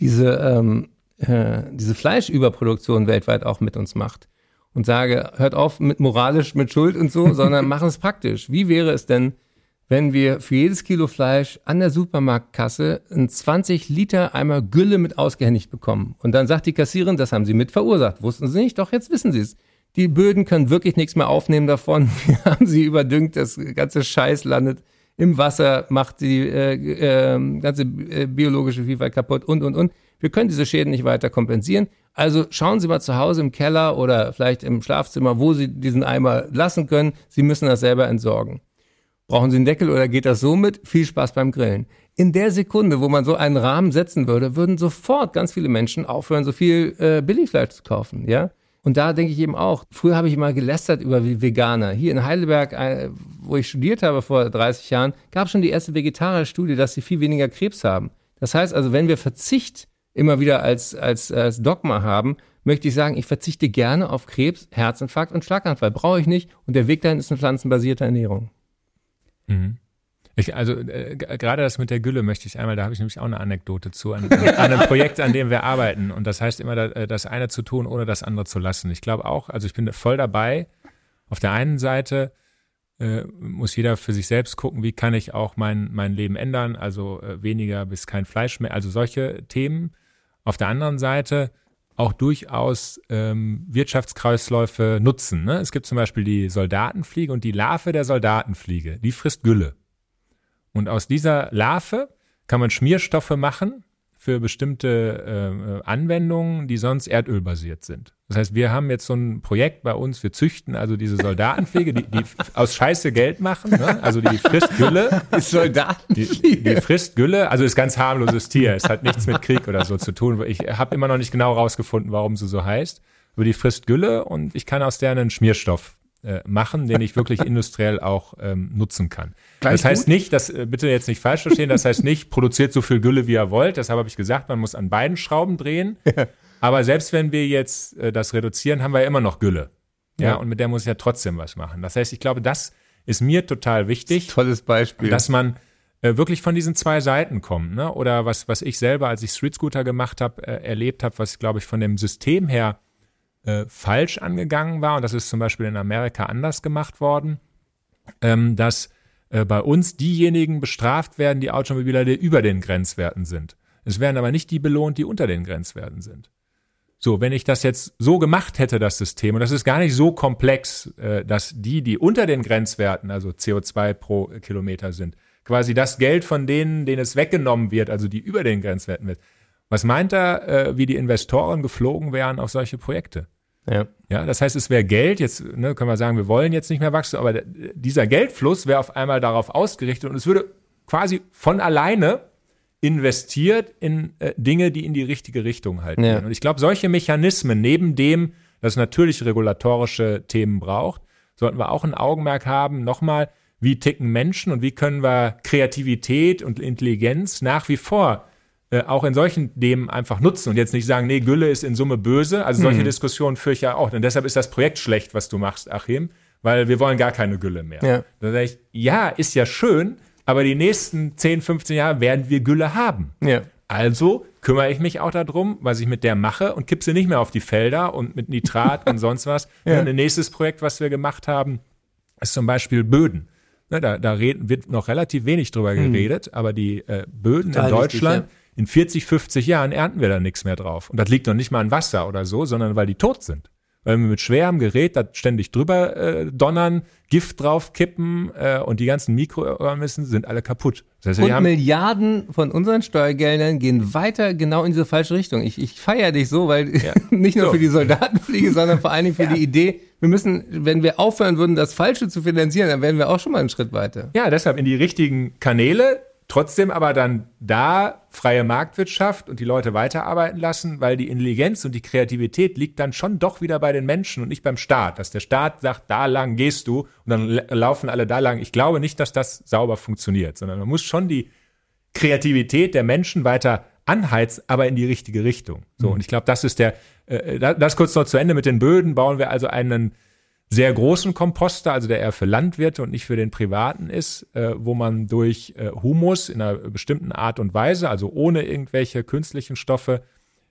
diese, ähm, äh, diese Fleischüberproduktion weltweit auch mit uns macht. Und sage, hört auf mit moralisch, mit Schuld und so, sondern machen es praktisch. Wie wäre es denn, wenn wir für jedes Kilo Fleisch an der Supermarktkasse einen 20 Liter Eimer Gülle mit ausgehändigt bekommen. Und dann sagt die Kassierin, das haben sie mit verursacht. Wussten sie nicht? Doch, jetzt wissen sie es. Die Böden können wirklich nichts mehr aufnehmen davon. Wir haben sie überdüngt, das ganze Scheiß landet im Wasser, macht die äh, äh, ganze biologische Vielfalt kaputt und, und, und. Wir können diese Schäden nicht weiter kompensieren. Also schauen Sie mal zu Hause im Keller oder vielleicht im Schlafzimmer, wo Sie diesen Eimer lassen können. Sie müssen das selber entsorgen. Brauchen Sie einen Deckel oder geht das so mit? Viel Spaß beim Grillen. In der Sekunde, wo man so einen Rahmen setzen würde, würden sofort ganz viele Menschen aufhören, so viel äh, Billigfleisch zu kaufen, ja? Und da denke ich eben auch, früher habe ich immer gelästert über Veganer. Hier in Heidelberg, äh, wo ich studiert habe vor 30 Jahren, gab es schon die erste Vegetarer-Studie, dass sie viel weniger Krebs haben. Das heißt also, wenn wir Verzicht immer wieder als, als, als Dogma haben, möchte ich sagen, ich verzichte gerne auf Krebs, Herzinfarkt und Schlaganfall. Brauche ich nicht. Und der Weg dahin ist eine pflanzenbasierte Ernährung. Mhm. Ich, also äh, gerade das mit der Gülle möchte ich einmal, da habe ich nämlich auch eine Anekdote zu, an, an, einem Projekt, an dem wir arbeiten. Und das heißt immer, äh, das eine zu tun, ohne das andere zu lassen. Ich glaube auch, also ich bin voll dabei. Auf der einen Seite äh, muss jeder für sich selbst gucken, wie kann ich auch mein, mein Leben ändern, also äh, weniger bis kein Fleisch mehr, also solche Themen. Auf der anderen Seite auch durchaus ähm, Wirtschaftskreisläufe nutzen. Ne? Es gibt zum Beispiel die Soldatenfliege und die Larve der Soldatenfliege, die frisst Gülle. Und aus dieser Larve kann man Schmierstoffe machen für bestimmte äh, Anwendungen, die sonst erdölbasiert sind. Das heißt, wir haben jetzt so ein Projekt bei uns, wir züchten also diese Soldatenfliege, die, die aus Scheiße Geld machen, ne? also die frisst Gülle. Die Soldatenfliege. Die, die frisst Gülle, also ist ganz harmloses Tier, es hat nichts mit Krieg oder so zu tun. Ich habe immer noch nicht genau rausgefunden, warum sie so heißt. Aber die frisst Gülle und ich kann aus der einen Schmierstoff äh, machen, den ich wirklich industriell auch ähm, nutzen kann. Gleich das heißt gut? nicht, dass äh, bitte jetzt nicht falsch verstehen, das heißt nicht, produziert so viel Gülle, wie ihr wollt. Deshalb habe ich gesagt, man muss an beiden Schrauben drehen. Aber selbst wenn wir jetzt äh, das reduzieren, haben wir ja immer noch Gülle. Ja, ja, und mit der muss ich ja trotzdem was machen. Das heißt, ich glaube, das ist mir total wichtig. Tolles Beispiel. Dass man äh, wirklich von diesen zwei Seiten kommt. Ne? Oder was, was ich selber, als ich Street Scooter gemacht habe, erlebt habe, was, glaube ich, von dem System her äh, falsch angegangen war. Und das ist zum Beispiel in Amerika anders gemacht worden, ähm, dass äh, bei uns diejenigen bestraft werden, die Automobiler, die über den Grenzwerten sind. Es werden aber nicht die belohnt, die unter den Grenzwerten sind. So, wenn ich das jetzt so gemacht hätte, das System, und das ist gar nicht so komplex, äh, dass die, die unter den Grenzwerten, also CO2 pro Kilometer sind, quasi das Geld von denen, denen es weggenommen wird, also die über den Grenzwerten wird. Was meint er, äh, wie die Investoren geflogen wären auf solche Projekte? Ja. ja, das heißt, es wäre Geld, jetzt ne, können wir sagen, wir wollen jetzt nicht mehr wachsen, aber dieser Geldfluss wäre auf einmal darauf ausgerichtet und es würde quasi von alleine investiert in äh, Dinge, die in die richtige Richtung halt ja. Und ich glaube, solche Mechanismen, neben dem, dass es natürlich regulatorische Themen braucht, sollten wir auch ein Augenmerk haben, nochmal, wie ticken Menschen und wie können wir Kreativität und Intelligenz nach wie vor äh, auch in solchen Themen einfach nutzen und jetzt nicht sagen, nee, Gülle ist in Summe böse. Also solche mhm. Diskussionen führe ich ja auch. Und deshalb ist das Projekt schlecht, was du machst, Achim, weil wir wollen gar keine Gülle mehr. Ja. Dann sage ich, ja, ist ja schön, aber die nächsten 10, 15 Jahre werden wir Gülle haben. Ja. Also kümmere ich mich auch darum, was ich mit der mache und kipp sie nicht mehr auf die Felder und mit Nitrat und sonst was. Ja. Ein nächstes Projekt, was wir gemacht haben, ist zum Beispiel Böden. Ne, da da reden, wird noch relativ wenig drüber mhm. geredet, mhm. aber die äh, Böden Total in Deutschland, wichtig, ja. In 40, 50 Jahren ernten wir da nichts mehr drauf. Und das liegt noch nicht mal an Wasser oder so, sondern weil die tot sind weil wir mit schwerem Gerät da ständig drüber äh, donnern, Gift drauf kippen äh, und die ganzen Mikroorganismen sind alle kaputt. Das heißt, und Milliarden von unseren Steuergeldern gehen weiter genau in diese falsche Richtung. Ich, ich feiere dich so, weil ja. nicht nur so. für die Soldatenfliege, sondern vor allen Dingen für ja. die Idee, wir müssen, wenn wir aufhören würden, das Falsche zu finanzieren, dann wären wir auch schon mal einen Schritt weiter. Ja, deshalb in die richtigen Kanäle Trotzdem aber dann da freie Marktwirtschaft und die Leute weiterarbeiten lassen, weil die Intelligenz und die Kreativität liegt dann schon doch wieder bei den Menschen und nicht beim Staat. Dass der Staat sagt, da lang gehst du und dann laufen alle da lang. Ich glaube nicht, dass das sauber funktioniert, sondern man muss schon die Kreativität der Menschen weiter anheizt, aber in die richtige Richtung. So, mhm. und ich glaube, das ist der, äh, das kurz noch zu Ende mit den Böden, bauen wir also einen sehr großen Komposter, also der eher für Landwirte und nicht für den Privaten ist, äh, wo man durch äh, Humus in einer bestimmten Art und Weise, also ohne irgendwelche künstlichen Stoffe,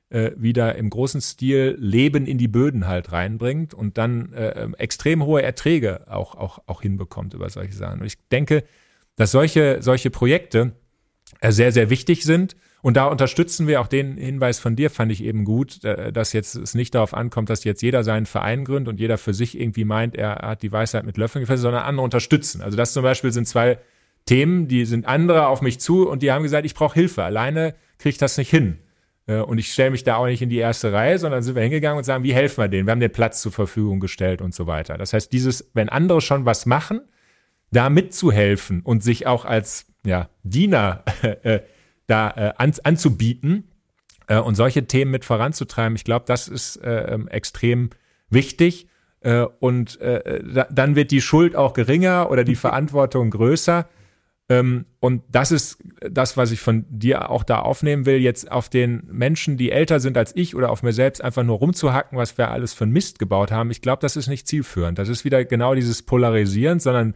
äh, wieder im großen Stil Leben in die Böden halt reinbringt und dann äh, ähm, extrem hohe Erträge auch, auch, auch hinbekommt über solche Sachen. Und ich denke, dass solche, solche Projekte äh, sehr, sehr wichtig sind und da unterstützen wir auch den Hinweis von dir, fand ich eben gut, äh, dass jetzt es nicht darauf ankommt, dass jetzt jeder seinen Verein gründet und jeder für sich irgendwie meint, er hat die Weisheit mit Löffeln gefressen, sondern andere unterstützen. Also das zum Beispiel sind zwei Themen, die sind andere auf mich zu und die haben gesagt, ich brauche Hilfe. Alleine kriege ich das nicht hin. Äh, und ich stelle mich da auch nicht in die erste Reihe, sondern sind wir hingegangen und sagen, wie helfen wir denen? Wir haben den Platz zur Verfügung gestellt und so weiter. Das heißt, dieses, wenn andere schon was machen, da mitzuhelfen und sich auch als ja, Diener äh, da äh, an, anzubieten äh, und solche Themen mit voranzutreiben. Ich glaube, das ist äh, ähm, extrem wichtig. Äh, und äh, da, dann wird die Schuld auch geringer oder die Verantwortung größer. Ähm, und das ist das, was ich von dir auch da aufnehmen will, jetzt auf den Menschen, die älter sind als ich oder auf mir selbst einfach nur rumzuhacken, was wir alles für Mist gebaut haben. Ich glaube, das ist nicht zielführend. Das ist wieder genau dieses Polarisieren, sondern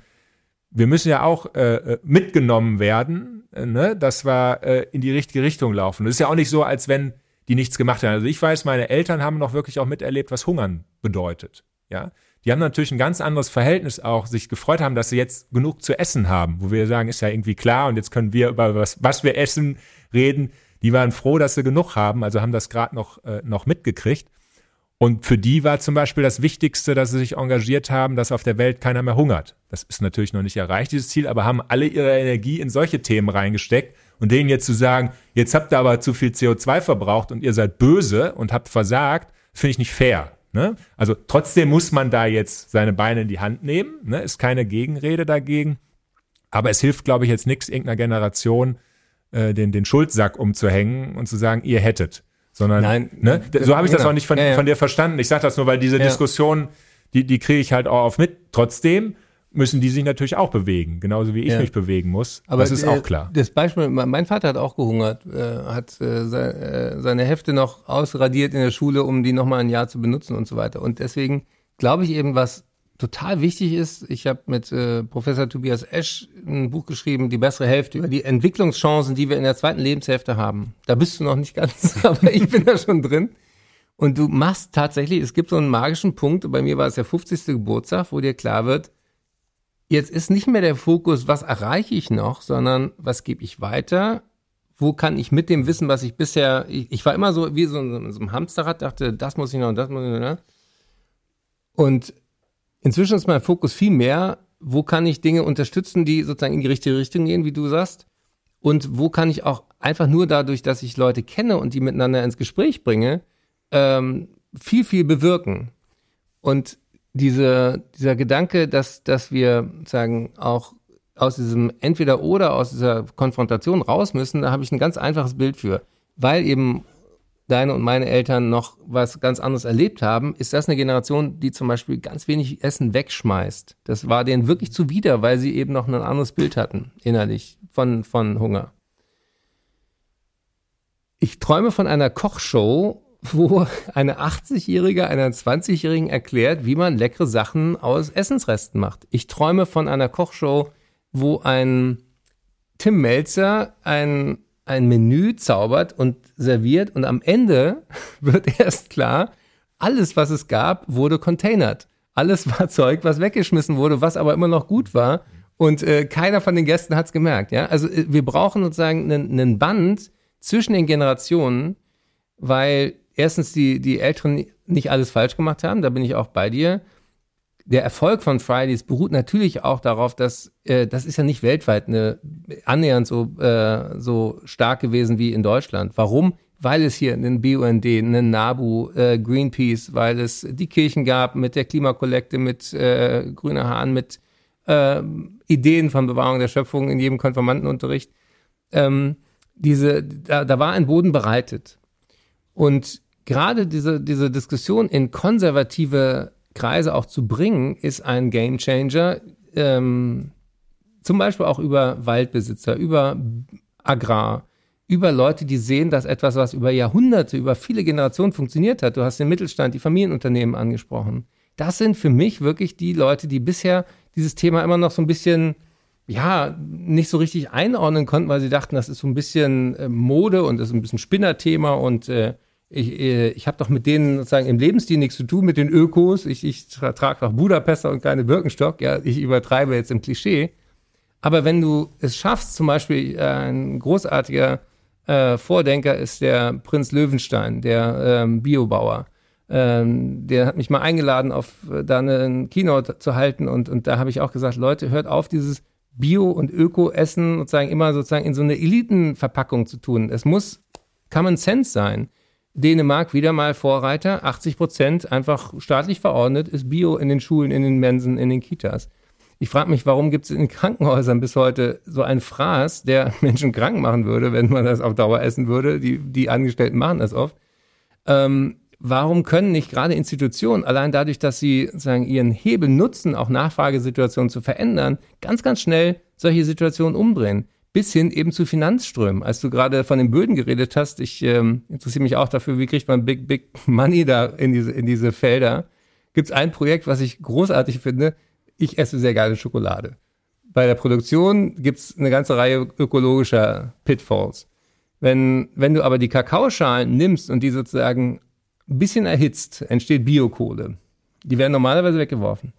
wir müssen ja auch äh, äh mitgenommen werden äh, ne, dass wir äh, in die richtige Richtung laufen. Das ist ja auch nicht so, als wenn die nichts gemacht haben. Also ich weiß, meine Eltern haben noch wirklich auch miterlebt, was Hungern bedeutet. Ja, die haben natürlich ein ganz anderes Verhältnis auch, sich gefreut haben, dass sie jetzt genug zu essen haben, wo wir sagen, ist ja irgendwie klar und jetzt können wir über was, was wir essen reden. Die waren froh, dass sie genug haben, also haben das gerade noch, äh, noch mitgekriegt. Und für die war zum Beispiel das Wichtigste, dass sie sich engagiert haben, dass auf der Welt keiner mehr hungert. Das ist natürlich noch nicht erreicht, dieses Ziel, aber haben alle ihre Energie in solche Themen reingesteckt. Und denen jetzt zu sagen, jetzt habt ihr aber zu viel CO2 verbraucht und ihr seid böse und habt versagt, finde ich nicht fair. Ne? Also trotzdem muss man da jetzt seine Beine in die Hand nehmen, ne? ist keine Gegenrede dagegen. Aber es hilft, glaube ich, jetzt nichts, irgendeiner Generation äh, den, den Schuldsack umzuhängen und zu sagen, ihr hättet sondern Nein, ne? so habe ich genau. das auch nicht von, ja, ja. von dir verstanden. Ich sage das nur, weil diese ja. Diskussion, die, die kriege ich halt auch auf mit. Trotzdem müssen die sich natürlich auch bewegen, genauso wie ich mich bewegen muss. Aber das ist auch klar. Das Beispiel, mein Vater hat auch gehungert, äh, hat äh, äh, seine Hefte noch ausradiert in der Schule, um die nochmal ein Jahr zu benutzen und so weiter. Und deswegen glaube ich eben, was total wichtig ist, ich habe mit äh, Professor Tobias Esch ein Buch geschrieben, Die bessere Hälfte, über die Entwicklungschancen, die wir in der zweiten Lebenshälfte haben. Da bist du noch nicht ganz, aber ich bin da schon drin. Und du machst tatsächlich, es gibt so einen magischen Punkt, bei mir war es der 50. Geburtstag, wo dir klar wird, jetzt ist nicht mehr der Fokus, was erreiche ich noch, sondern was gebe ich weiter, wo kann ich mit dem Wissen, was ich bisher, ich, ich war immer so wie so in so einem Hamsterrad, dachte, das muss ich noch das muss ich noch. Ne? Und Inzwischen ist mein Fokus viel mehr, wo kann ich Dinge unterstützen, die sozusagen in die richtige Richtung gehen, wie du sagst. Und wo kann ich auch einfach nur dadurch, dass ich Leute kenne und die miteinander ins Gespräch bringe, ähm, viel, viel bewirken. Und diese, dieser Gedanke, dass, dass wir sagen, auch aus diesem Entweder-Oder, aus dieser Konfrontation raus müssen, da habe ich ein ganz einfaches Bild für. Weil eben deine und meine Eltern noch was ganz anderes erlebt haben, ist das eine Generation, die zum Beispiel ganz wenig Essen wegschmeißt. Das war denen wirklich zuwider, weil sie eben noch ein anderes Bild hatten, innerlich, von, von Hunger. Ich träume von einer Kochshow, wo eine 80-Jährige einer 20-Jährigen erklärt, wie man leckere Sachen aus Essensresten macht. Ich träume von einer Kochshow, wo ein Tim Melzer ein ein Menü zaubert und serviert und am Ende wird erst klar, alles, was es gab, wurde containert. Alles war Zeug, was weggeschmissen wurde, was aber immer noch gut war. Und äh, keiner von den Gästen hat es gemerkt. Ja? Also äh, wir brauchen sozusagen einen, Band zwischen den Generationen, weil erstens die, die Älteren nicht alles falsch gemacht haben, da bin ich auch bei dir der Erfolg von Fridays beruht natürlich auch darauf, dass äh, das ist ja nicht weltweit eine annähernd so äh, so stark gewesen wie in Deutschland. Warum? Weil es hier einen BUND, einen NABU, äh, Greenpeace, weil es die Kirchen gab mit der Klimakollekte, mit äh, Grüner Hahn, mit äh, Ideen von Bewahrung der Schöpfung in jedem Konfirmandenunterricht. Ähm, diese, da, da war ein Boden bereitet. Und gerade diese, diese Diskussion in konservative Kreise auch zu bringen, ist ein Game Changer. Ähm, zum Beispiel auch über Waldbesitzer, über Agrar, über Leute, die sehen, dass etwas, was über Jahrhunderte, über viele Generationen funktioniert hat. Du hast den Mittelstand, die Familienunternehmen angesprochen. Das sind für mich wirklich die Leute, die bisher dieses Thema immer noch so ein bisschen, ja, nicht so richtig einordnen konnten, weil sie dachten, das ist so ein bisschen äh, Mode und das ist ein bisschen Spinnerthema und äh, ich, äh, ich habe doch mit denen sozusagen im Lebensstil nichts zu tun, mit den Ökos. Ich, ich trage doch Budapester und keine Birkenstock. Ja, ich übertreibe jetzt im Klischee. Aber wenn du es schaffst, zum Beispiel äh, ein großartiger äh, Vordenker ist der Prinz Löwenstein, der ähm, Biobauer. Ähm, der hat mich mal eingeladen, auf äh, da eine Keynote zu halten und, und da habe ich auch gesagt, Leute, hört auf, dieses Bio- und Öko-Essen sozusagen immer sozusagen in so eine Elitenverpackung zu tun. Es muss Common Sense sein. Dänemark wieder mal Vorreiter, 80 Prozent einfach staatlich verordnet, ist Bio in den Schulen, in den Mensen, in den Kitas. Ich frage mich, warum gibt es in den Krankenhäusern bis heute so einen Fraß, der Menschen krank machen würde, wenn man das auf Dauer essen würde. Die, die Angestellten machen das oft. Ähm, warum können nicht gerade Institutionen, allein dadurch, dass sie sozusagen ihren Hebel nutzen, auch Nachfragesituationen zu verändern, ganz, ganz schnell solche Situationen umdrehen? Bis hin eben zu Finanzströmen. Als du gerade von den Böden geredet hast, ich ähm, interessiere mich auch dafür, wie kriegt man Big, Big Money da in diese, in diese Felder. Gibt es ein Projekt, was ich großartig finde, ich esse sehr gerne Schokolade. Bei der Produktion gibt's eine ganze Reihe ökologischer Pitfalls. Wenn, wenn du aber die Kakaoschalen nimmst und die sozusagen ein bisschen erhitzt, entsteht Biokohle. Die werden normalerweise weggeworfen.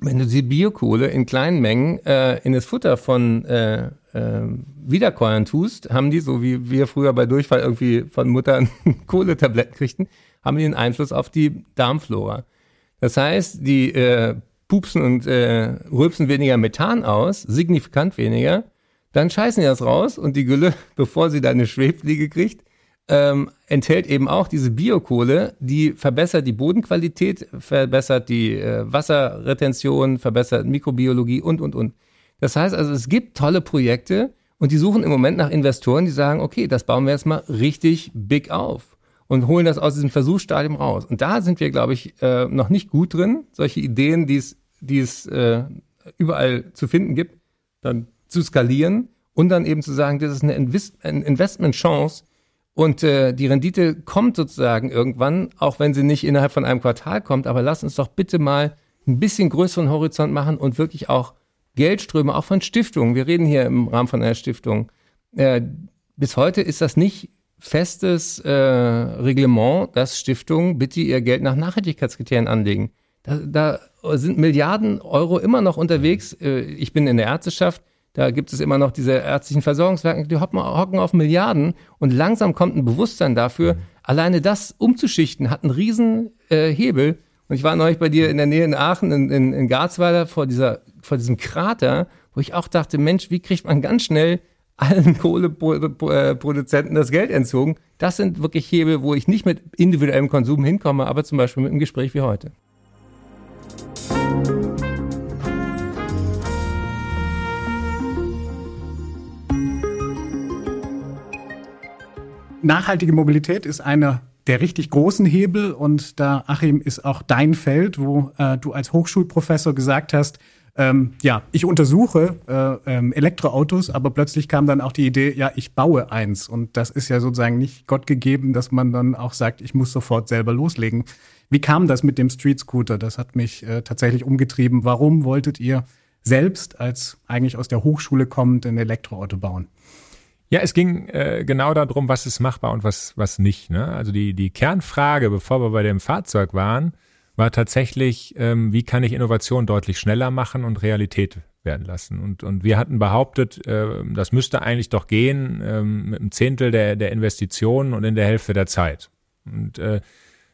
Wenn du die Biokohle in kleinen Mengen äh, in das Futter von äh, äh, Wiederkäuern tust, haben die, so wie wir früher bei Durchfall irgendwie von Muttern Kohletabletten kriegten, haben die einen Einfluss auf die Darmflora. Das heißt, die äh, pupsen und äh, rülpsen weniger Methan aus, signifikant weniger, dann scheißen die das raus und die Gülle, bevor sie da eine Schwebfliege kriegt, ähm, enthält eben auch diese Biokohle, die verbessert die Bodenqualität, verbessert die äh, Wasserretention, verbessert Mikrobiologie und, und, und. Das heißt also, es gibt tolle Projekte und die suchen im Moment nach Investoren, die sagen, okay, das bauen wir jetzt mal richtig big auf und holen das aus diesem Versuchsstadium raus. Und da sind wir, glaube ich, äh, noch nicht gut drin, solche Ideen, die es, die es äh, überall zu finden gibt, dann zu skalieren und dann eben zu sagen, das ist eine Invest Investmentchance und äh, die Rendite kommt sozusagen irgendwann, auch wenn sie nicht innerhalb von einem Quartal kommt, aber lass uns doch bitte mal ein bisschen größeren Horizont machen und wirklich auch Geldströme, auch von Stiftungen. Wir reden hier im Rahmen von einer Stiftung. Äh, bis heute ist das nicht festes äh, Reglement, dass Stiftungen bitte ihr Geld nach Nachhaltigkeitskriterien anlegen. Da, da sind Milliarden Euro immer noch unterwegs. Äh, ich bin in der Ärzteschaft. Da gibt es immer noch diese ärztlichen Versorgungswerke, die hocken auf Milliarden und langsam kommt ein Bewusstsein dafür, mhm. alleine das umzuschichten hat einen riesen äh, Hebel. Und ich war neulich bei dir in der Nähe in Aachen, in, in, in Garzweiler, vor, dieser, vor diesem Krater, wo ich auch dachte, Mensch, wie kriegt man ganz schnell allen Kohleproduzenten das Geld entzogen. Das sind wirklich Hebel, wo ich nicht mit individuellem Konsum hinkomme, aber zum Beispiel mit einem Gespräch wie heute. Nachhaltige Mobilität ist einer der richtig großen Hebel und da, Achim, ist auch dein Feld, wo äh, du als Hochschulprofessor gesagt hast, ähm, ja, ich untersuche äh, ähm, Elektroautos, aber plötzlich kam dann auch die Idee, ja, ich baue eins. Und das ist ja sozusagen nicht Gott gegeben, dass man dann auch sagt, ich muss sofort selber loslegen. Wie kam das mit dem Street Scooter? Das hat mich äh, tatsächlich umgetrieben. Warum wolltet ihr selbst als eigentlich aus der Hochschule kommend ein Elektroauto bauen? Ja, es ging äh, genau darum, was ist machbar und was, was nicht. Ne? Also die, die Kernfrage, bevor wir bei dem Fahrzeug waren, war tatsächlich, ähm, wie kann ich Innovation deutlich schneller machen und Realität werden lassen. Und, und wir hatten behauptet, äh, das müsste eigentlich doch gehen ähm, mit einem Zehntel der, der Investitionen und in der Hälfte der Zeit. Und äh,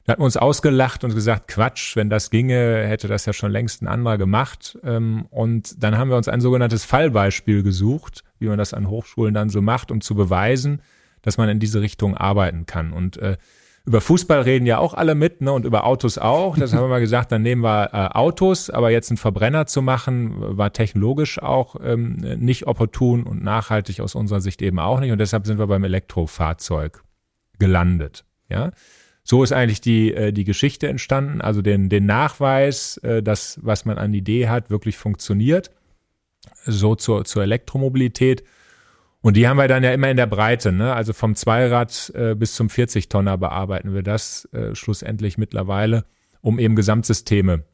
da hatten wir uns ausgelacht und gesagt, Quatsch, wenn das ginge, hätte das ja schon längst ein anderer gemacht. Ähm, und dann haben wir uns ein sogenanntes Fallbeispiel gesucht, wie man das an Hochschulen dann so macht, um zu beweisen, dass man in diese Richtung arbeiten kann. Und äh, über Fußball reden ja auch alle mit, ne, und über Autos auch. Das haben wir mal gesagt, dann nehmen wir äh, Autos, aber jetzt einen Verbrenner zu machen, war technologisch auch ähm, nicht opportun und nachhaltig aus unserer Sicht eben auch nicht. Und deshalb sind wir beim Elektrofahrzeug gelandet. Ja. So ist eigentlich die, äh, die Geschichte entstanden, also den, den Nachweis, äh, dass was man an Idee hat, wirklich funktioniert. So zur, zur Elektromobilität. Und die haben wir dann ja immer in der Breite, ne? Also vom Zweirad äh, bis zum 40 Tonner bearbeiten wir das äh, schlussendlich mittlerweile, um eben Gesamtsysteme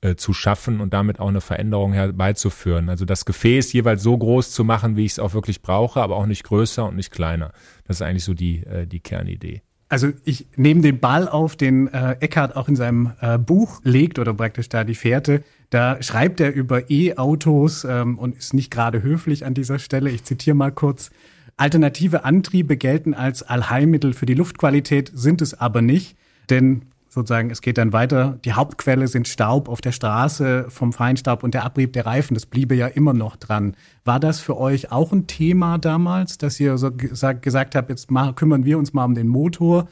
äh, zu schaffen und damit auch eine Veränderung herbeizuführen. Also das Gefäß jeweils so groß zu machen, wie ich es auch wirklich brauche, aber auch nicht größer und nicht kleiner. Das ist eigentlich so die, äh, die Kernidee. Also ich nehme den Ball auf, den äh, Eckhart auch in seinem äh, Buch legt oder praktisch da die Fährte. Da schreibt er über E-Autos ähm, und ist nicht gerade höflich an dieser Stelle. Ich zitiere mal kurz. Alternative Antriebe gelten als Allheilmittel für die Luftqualität, sind es aber nicht, denn sozusagen, es geht dann weiter. Die Hauptquelle sind Staub auf der Straße vom Feinstaub und der Abrieb der Reifen. Das bliebe ja immer noch dran. War das für euch auch ein Thema damals, dass ihr so gesagt, gesagt habt, jetzt mal, kümmern wir uns mal um den Motor,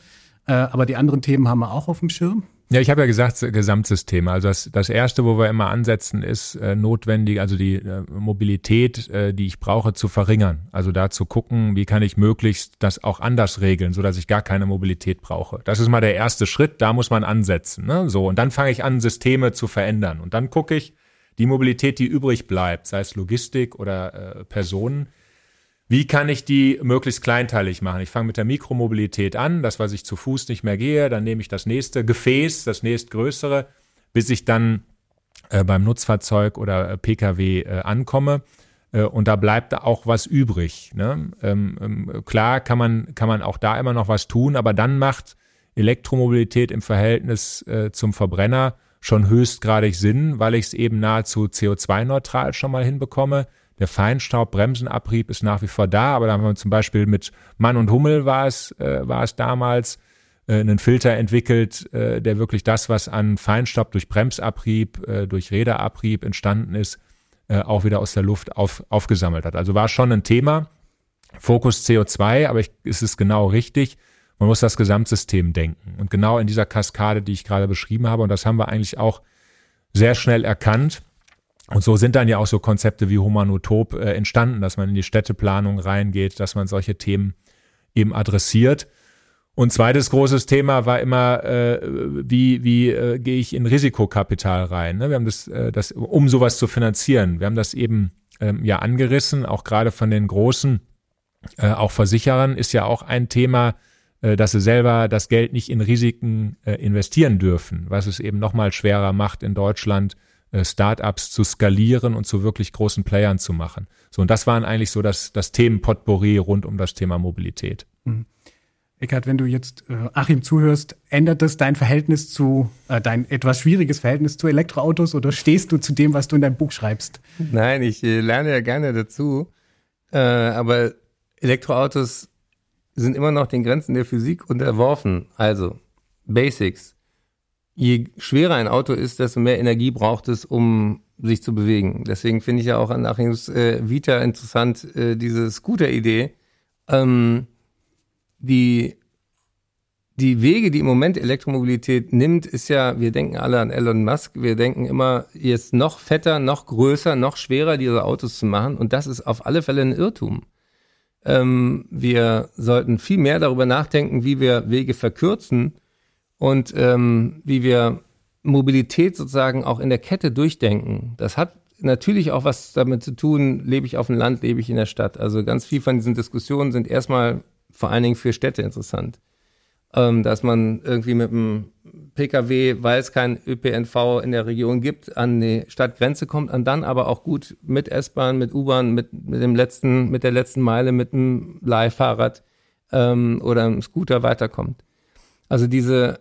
äh, aber die anderen Themen haben wir auch auf dem Schirm? Ja, ich habe ja gesagt, Gesamtsysteme. Also das, das Erste, wo wir immer ansetzen, ist äh, notwendig, also die äh, Mobilität, äh, die ich brauche, zu verringern. Also da zu gucken, wie kann ich möglichst das auch anders regeln, so dass ich gar keine Mobilität brauche. Das ist mal der erste Schritt, da muss man ansetzen. Ne? So, und dann fange ich an, Systeme zu verändern. Und dann gucke ich, die Mobilität, die übrig bleibt, sei es Logistik oder äh, Personen, wie kann ich die möglichst kleinteilig machen? Ich fange mit der Mikromobilität an, das, was ich zu Fuß nicht mehr gehe, dann nehme ich das nächste Gefäß, das nächstgrößere, bis ich dann äh, beim Nutzfahrzeug oder äh, Pkw äh, ankomme. Und da bleibt auch was übrig. Ne? Ähm, ähm, klar kann man, kann man auch da immer noch was tun, aber dann macht Elektromobilität im Verhältnis zum Verbrenner schon höchstgradig Sinn, weil ich es eben nahezu CO2-neutral schon mal hinbekomme der Feinstaubbremsenabrieb ist nach wie vor da, aber da haben wir zum Beispiel mit Mann und Hummel war es, äh, war es damals, äh, einen Filter entwickelt, äh, der wirklich das, was an Feinstaub durch Bremsabrieb, äh, durch Räderabrieb entstanden ist, äh, auch wieder aus der Luft auf, aufgesammelt hat. Also war schon ein Thema. Fokus CO2, aber ich, ist es genau richtig. Man muss das Gesamtsystem denken. Und genau in dieser Kaskade, die ich gerade beschrieben habe, und das haben wir eigentlich auch sehr schnell erkannt, und so sind dann ja auch so Konzepte wie Humanotop äh, entstanden, dass man in die Städteplanung reingeht, dass man solche Themen eben adressiert. Und zweites großes Thema war immer, äh, wie, wie äh, gehe ich in Risikokapital rein? Ne? Wir haben das, äh, das, um sowas zu finanzieren. Wir haben das eben ähm, ja angerissen, auch gerade von den großen, äh, auch Versicherern ist ja auch ein Thema, äh, dass sie selber das Geld nicht in Risiken äh, investieren dürfen, was es eben nochmal schwerer macht in Deutschland, Startups zu skalieren und zu wirklich großen Playern zu machen. So, und das waren eigentlich so das, das Themenpotpourri rund um das Thema Mobilität. Mhm. Eckhard, wenn du jetzt äh, Achim zuhörst, ändert das dein Verhältnis zu, äh, dein etwas schwieriges Verhältnis zu Elektroautos oder stehst du zu dem, was du in deinem Buch schreibst? Nein, ich äh, lerne ja gerne dazu. Äh, aber Elektroautos sind immer noch den Grenzen der Physik unterworfen. Also Basics je schwerer ein Auto ist, desto mehr Energie braucht es, um sich zu bewegen. Deswegen finde ich ja auch an Achims äh, Vita interessant, äh, diese Scooter-Idee. Ähm, die, die Wege, die im Moment Elektromobilität nimmt, ist ja, wir denken alle an Elon Musk, wir denken immer, jetzt noch fetter, noch größer, noch schwerer diese Autos zu machen. Und das ist auf alle Fälle ein Irrtum. Ähm, wir sollten viel mehr darüber nachdenken, wie wir Wege verkürzen und ähm, wie wir Mobilität sozusagen auch in der Kette durchdenken. Das hat natürlich auch was damit zu tun, lebe ich auf dem Land, lebe ich in der Stadt. Also ganz viel von diesen Diskussionen sind erstmal vor allen Dingen für Städte interessant. Ähm, dass man irgendwie mit dem Pkw, weil es kein ÖPNV in der Region gibt, an die Stadtgrenze kommt und dann aber auch gut mit S-Bahn, mit U-Bahn, mit, mit dem letzten, mit der letzten Meile, mit dem Leihfahrrad ähm, oder einem Scooter weiterkommt. Also diese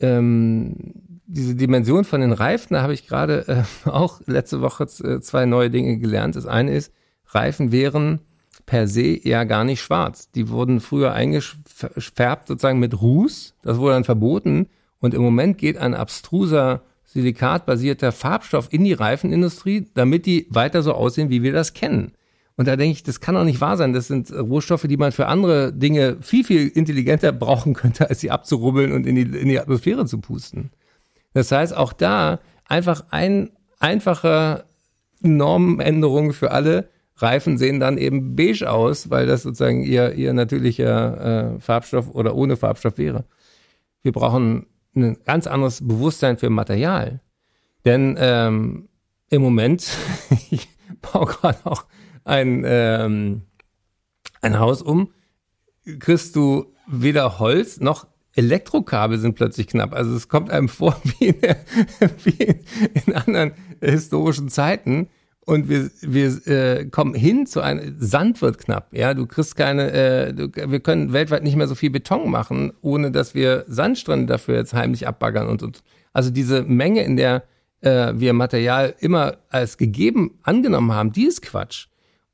ähm, diese Dimension von den Reifen, da habe ich gerade äh, auch letzte Woche äh, zwei neue Dinge gelernt. Das eine ist, Reifen wären per se ja gar nicht schwarz. Die wurden früher eingefärbt sozusagen mit Ruß. Das wurde dann verboten. Und im Moment geht ein abstruser silikatbasierter Farbstoff in die Reifenindustrie, damit die weiter so aussehen, wie wir das kennen. Und da denke ich, das kann doch nicht wahr sein. Das sind Rohstoffe, die man für andere Dinge viel, viel intelligenter brauchen könnte, als sie abzurubbeln und in die, in die Atmosphäre zu pusten. Das heißt, auch da einfach ein einfacher Normenänderung für alle. Reifen sehen dann eben beige aus, weil das sozusagen ihr, ihr natürlicher äh, Farbstoff oder ohne Farbstoff wäre. Wir brauchen ein ganz anderes Bewusstsein für Material. Denn ähm, im Moment, ich baue gerade auch ein, ähm, ein Haus um, kriegst du weder Holz noch Elektrokabel sind plötzlich knapp. Also es kommt einem vor wie in, der, wie in anderen historischen Zeiten. Und wir, wir äh, kommen hin zu einem Sand wird knapp. Ja, du kriegst keine, äh, du, wir können weltweit nicht mehr so viel Beton machen, ohne dass wir Sandstrände dafür jetzt heimlich abbaggern und, und also diese Menge, in der äh, wir Material immer als gegeben angenommen haben, die ist Quatsch.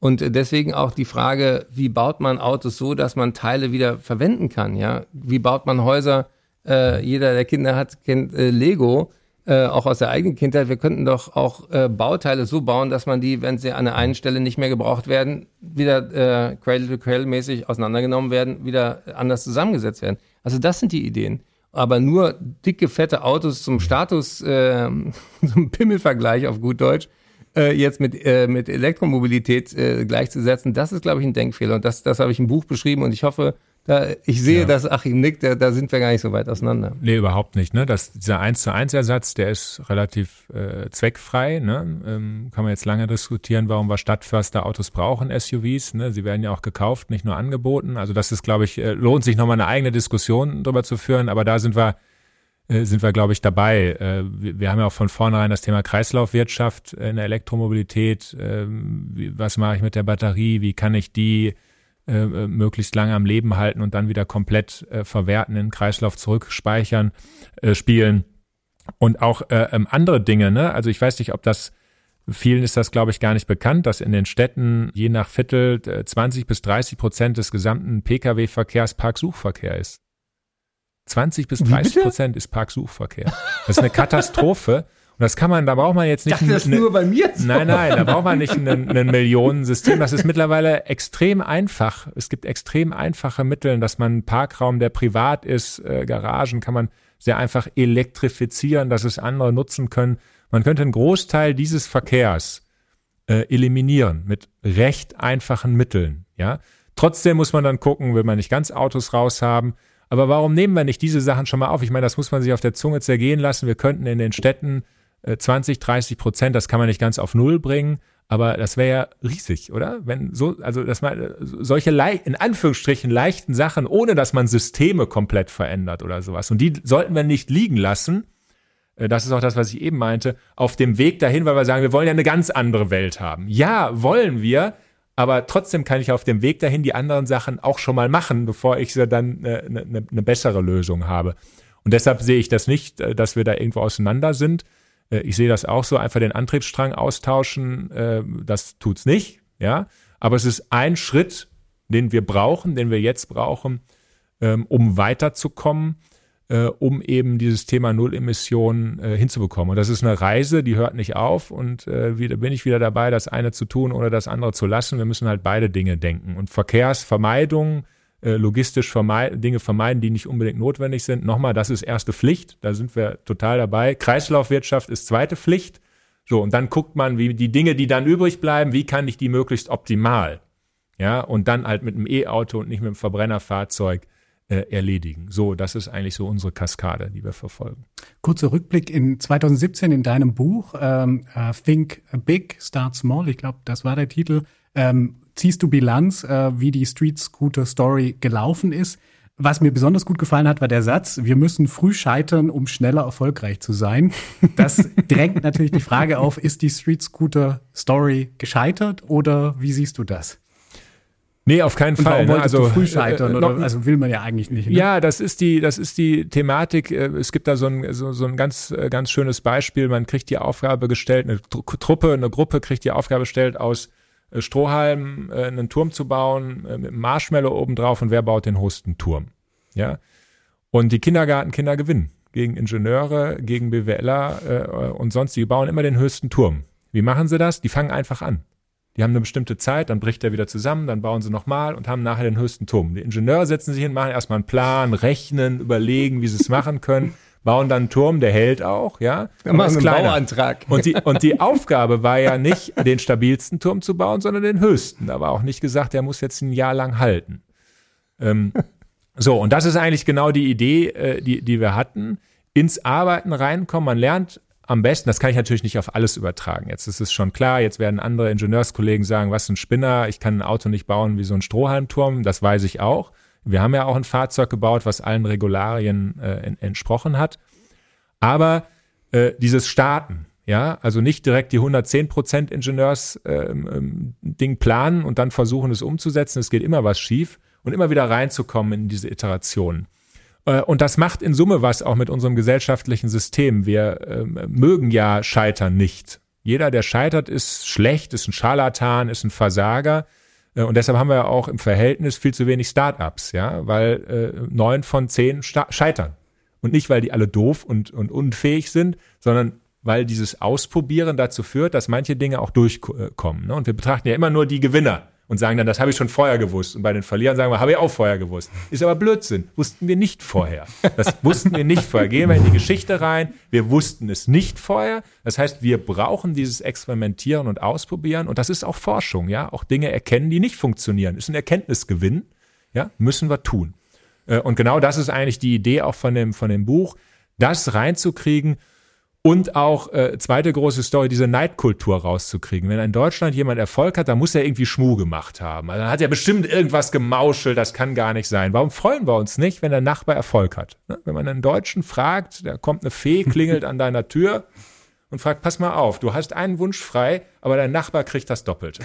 Und deswegen auch die Frage, wie baut man Autos so, dass man Teile wieder verwenden kann? Ja, wie baut man Häuser? Äh, jeder, der Kinder hat, kennt äh, Lego, äh, auch aus der eigenen Kindheit. Wir könnten doch auch äh, Bauteile so bauen, dass man die, wenn sie an der einen Stelle nicht mehr gebraucht werden, wieder äh, Cradle-to-Cradle-mäßig auseinandergenommen werden, wieder anders zusammengesetzt werden. Also das sind die Ideen. Aber nur dicke, fette Autos zum Status, äh, zum Pimmelvergleich auf gut Deutsch, äh, jetzt mit, äh, mit Elektromobilität äh, gleichzusetzen, das ist, glaube ich, ein Denkfehler. Und das, das habe ich im Buch beschrieben und ich hoffe, da, ich sehe, ja. dass Achim nickt, da, da sind wir gar nicht so weit auseinander. Nee, überhaupt nicht. Ne? Das, dieser 1 zu 1 Ersatz, der ist relativ äh, zweckfrei. Ne? Ähm, kann man jetzt lange diskutieren, warum wir Stadtförster Autos brauchen, SUVs. Ne? Sie werden ja auch gekauft, nicht nur angeboten. Also das ist, glaube ich, äh, lohnt sich nochmal eine eigene Diskussion darüber zu führen. Aber da sind wir sind wir, glaube ich, dabei. Äh, wir haben ja auch von vornherein das Thema Kreislaufwirtschaft in der Elektromobilität. Ähm, was mache ich mit der Batterie? Wie kann ich die äh, möglichst lange am Leben halten und dann wieder komplett verwerten, in den Kreislauf zurückspeichern, spielen? Und auch ähm, andere Dinge, ne? Also ich weiß nicht, ob das Vielen ist das, glaube ich, gar nicht bekannt, dass in den Städten je nach Viertel 20 bis 30 Prozent des gesamten Pkw-Verkehrs Parksuchverkehr ist. 20 bis 30 Prozent ist Parksuchverkehr. Das ist eine Katastrophe. Und das kann man, da braucht man jetzt nicht. Ich dachte, das eine, nur bei mir so. Nein, nein, da braucht man nicht ein, ein Millionensystem. Das ist mittlerweile extrem einfach. Es gibt extrem einfache Mittel, dass man einen Parkraum, der privat ist, äh, Garagen, kann man sehr einfach elektrifizieren, dass es andere nutzen können. Man könnte einen Großteil dieses Verkehrs äh, eliminieren mit recht einfachen Mitteln. Ja, trotzdem muss man dann gucken, will man nicht ganz Autos raushaben aber warum nehmen wir nicht diese Sachen schon mal auf? Ich meine, das muss man sich auf der Zunge zergehen lassen. Wir könnten in den Städten äh, 20, 30 Prozent, das kann man nicht ganz auf Null bringen, aber das wäre ja riesig, oder? Wenn so, also dass man äh, solche in Anführungsstrichen leichten Sachen, ohne dass man Systeme komplett verändert oder sowas. Und die sollten wir nicht liegen lassen. Äh, das ist auch das, was ich eben meinte, auf dem Weg dahin, weil wir sagen, wir wollen ja eine ganz andere Welt haben. Ja, wollen wir, aber trotzdem kann ich auf dem Weg dahin die anderen Sachen auch schon mal machen, bevor ich dann eine, eine, eine bessere Lösung habe. Und deshalb sehe ich das nicht, äh, dass wir da irgendwo auseinander sind. Äh, ich sehe das auch so, einfach den Antriebsstrang austauschen, äh, das tut's nicht, ja. Aber es ist ein Schritt, den wir brauchen, den wir jetzt brauchen, ähm, um weiterzukommen äh, um eben dieses Thema Nullemissionen äh, hinzubekommen. Und das ist eine Reise, die hört nicht auf und äh, wieder bin ich wieder dabei, das eine zu tun oder das andere zu lassen. Wir müssen halt beide Dinge denken. Und Verkehrsvermeidung, äh, logistisch vermeiden, Dinge vermeiden, die nicht unbedingt notwendig sind. Nochmal, das ist erste Pflicht, da sind wir total dabei. Kreislaufwirtschaft ist zweite Pflicht. So, und dann guckt man, wie die Dinge, die dann übrig bleiben, wie kann ich die möglichst optimal? Ja, und dann halt mit einem E-Auto und nicht mit einem Verbrennerfahrzeug äh, erledigen. So, das ist eigentlich so unsere Kaskade, die wir verfolgen. Kurzer Rückblick in 2017 in deinem Buch ähm, uh, Think Big, Start Small, ich glaube, das war der Titel. Ähm, ziehst du Bilanz, äh, wie die Street Scooter Story gelaufen ist? Was mir besonders gut gefallen hat, war der Satz, wir müssen früh scheitern, um schneller erfolgreich zu sein. Das drängt natürlich die Frage auf, ist die Street Scooter Story gescheitert oder wie siehst du das? Nee, auf keinen und Fall. Ne? Also früh scheitern äh, oder also will man ja eigentlich nicht. Ne? Ja, das ist die, das ist die Thematik. Äh, es gibt da so ein, so, so ein ganz, äh, ganz schönes Beispiel. Man kriegt die Aufgabe gestellt, eine Truppe, eine Gruppe kriegt die Aufgabe gestellt, aus Strohhalmen einen Turm zu bauen, mit einem Marshmallow oben drauf und wer baut den höchsten Turm? Ja. Und die Kindergartenkinder gewinnen gegen Ingenieure, gegen BWLer äh, und sonst. Die bauen immer den höchsten Turm. Wie machen sie das? Die fangen einfach an. Die haben eine bestimmte Zeit, dann bricht er wieder zusammen, dann bauen sie nochmal und haben nachher den höchsten Turm. Die Ingenieure setzen sich hin, machen erstmal einen Plan, rechnen, überlegen, wie sie es machen können, bauen dann einen Turm, der hält auch, ja. Dann machen einen Bauantrag. Und die, und die Aufgabe war ja nicht, den stabilsten Turm zu bauen, sondern den höchsten. Da war auch nicht gesagt, der muss jetzt ein Jahr lang halten. Ähm, so, und das ist eigentlich genau die Idee, äh, die, die wir hatten. Ins Arbeiten reinkommen. Man lernt am besten, das kann ich natürlich nicht auf alles übertragen. Jetzt ist es schon klar, jetzt werden andere Ingenieurskollegen sagen, was ein Spinner, ich kann ein Auto nicht bauen wie so ein Strohhalmturm, das weiß ich auch. Wir haben ja auch ein Fahrzeug gebaut, was allen Regularien äh, entsprochen hat. Aber äh, dieses Starten, ja, also nicht direkt die 110 Prozent Ingenieurs-Ding ähm, planen und dann versuchen, es umzusetzen. Es geht immer was schief und immer wieder reinzukommen in diese Iterationen. Äh, und das macht in Summe was auch mit unserem gesellschaftlichen System. Wir äh, mögen ja Scheitern nicht. Jeder, der scheitert, ist schlecht, ist ein Scharlatan, ist ein Versager. Äh, und deshalb haben wir ja auch im Verhältnis viel zu wenig Startups, ja, weil äh, neun von zehn scheitern. Und nicht, weil die alle doof und, und unfähig sind, sondern weil dieses Ausprobieren dazu führt, dass manche Dinge auch durchkommen. Ne? Und wir betrachten ja immer nur die Gewinner und sagen dann, das habe ich schon vorher gewusst. Und bei den Verlierern sagen wir, habe ich auch vorher gewusst. Ist aber Blödsinn. Wussten wir nicht vorher. Das wussten wir nicht vorher. Gehen wir in die Geschichte rein. Wir wussten es nicht vorher. Das heißt, wir brauchen dieses Experimentieren und Ausprobieren. Und das ist auch Forschung, ja. Auch Dinge erkennen, die nicht funktionieren. Ist ein Erkenntnisgewinn. Ja, müssen wir tun. Äh, und genau das ist eigentlich die Idee auch von dem, von dem Buch, das reinzukriegen und auch, äh, zweite große Story, diese Neidkultur rauszukriegen. Wenn in Deutschland jemand Erfolg hat, dann muss er irgendwie Schmuh gemacht haben. Also dann hat er bestimmt irgendwas gemauschelt, das kann gar nicht sein. Warum freuen wir uns nicht, wenn der Nachbar Erfolg hat? Ne? Wenn man einen Deutschen fragt, da kommt eine Fee, klingelt an deiner Tür und fragt, pass mal auf, du hast einen Wunsch frei, aber dein Nachbar kriegt das Doppelte.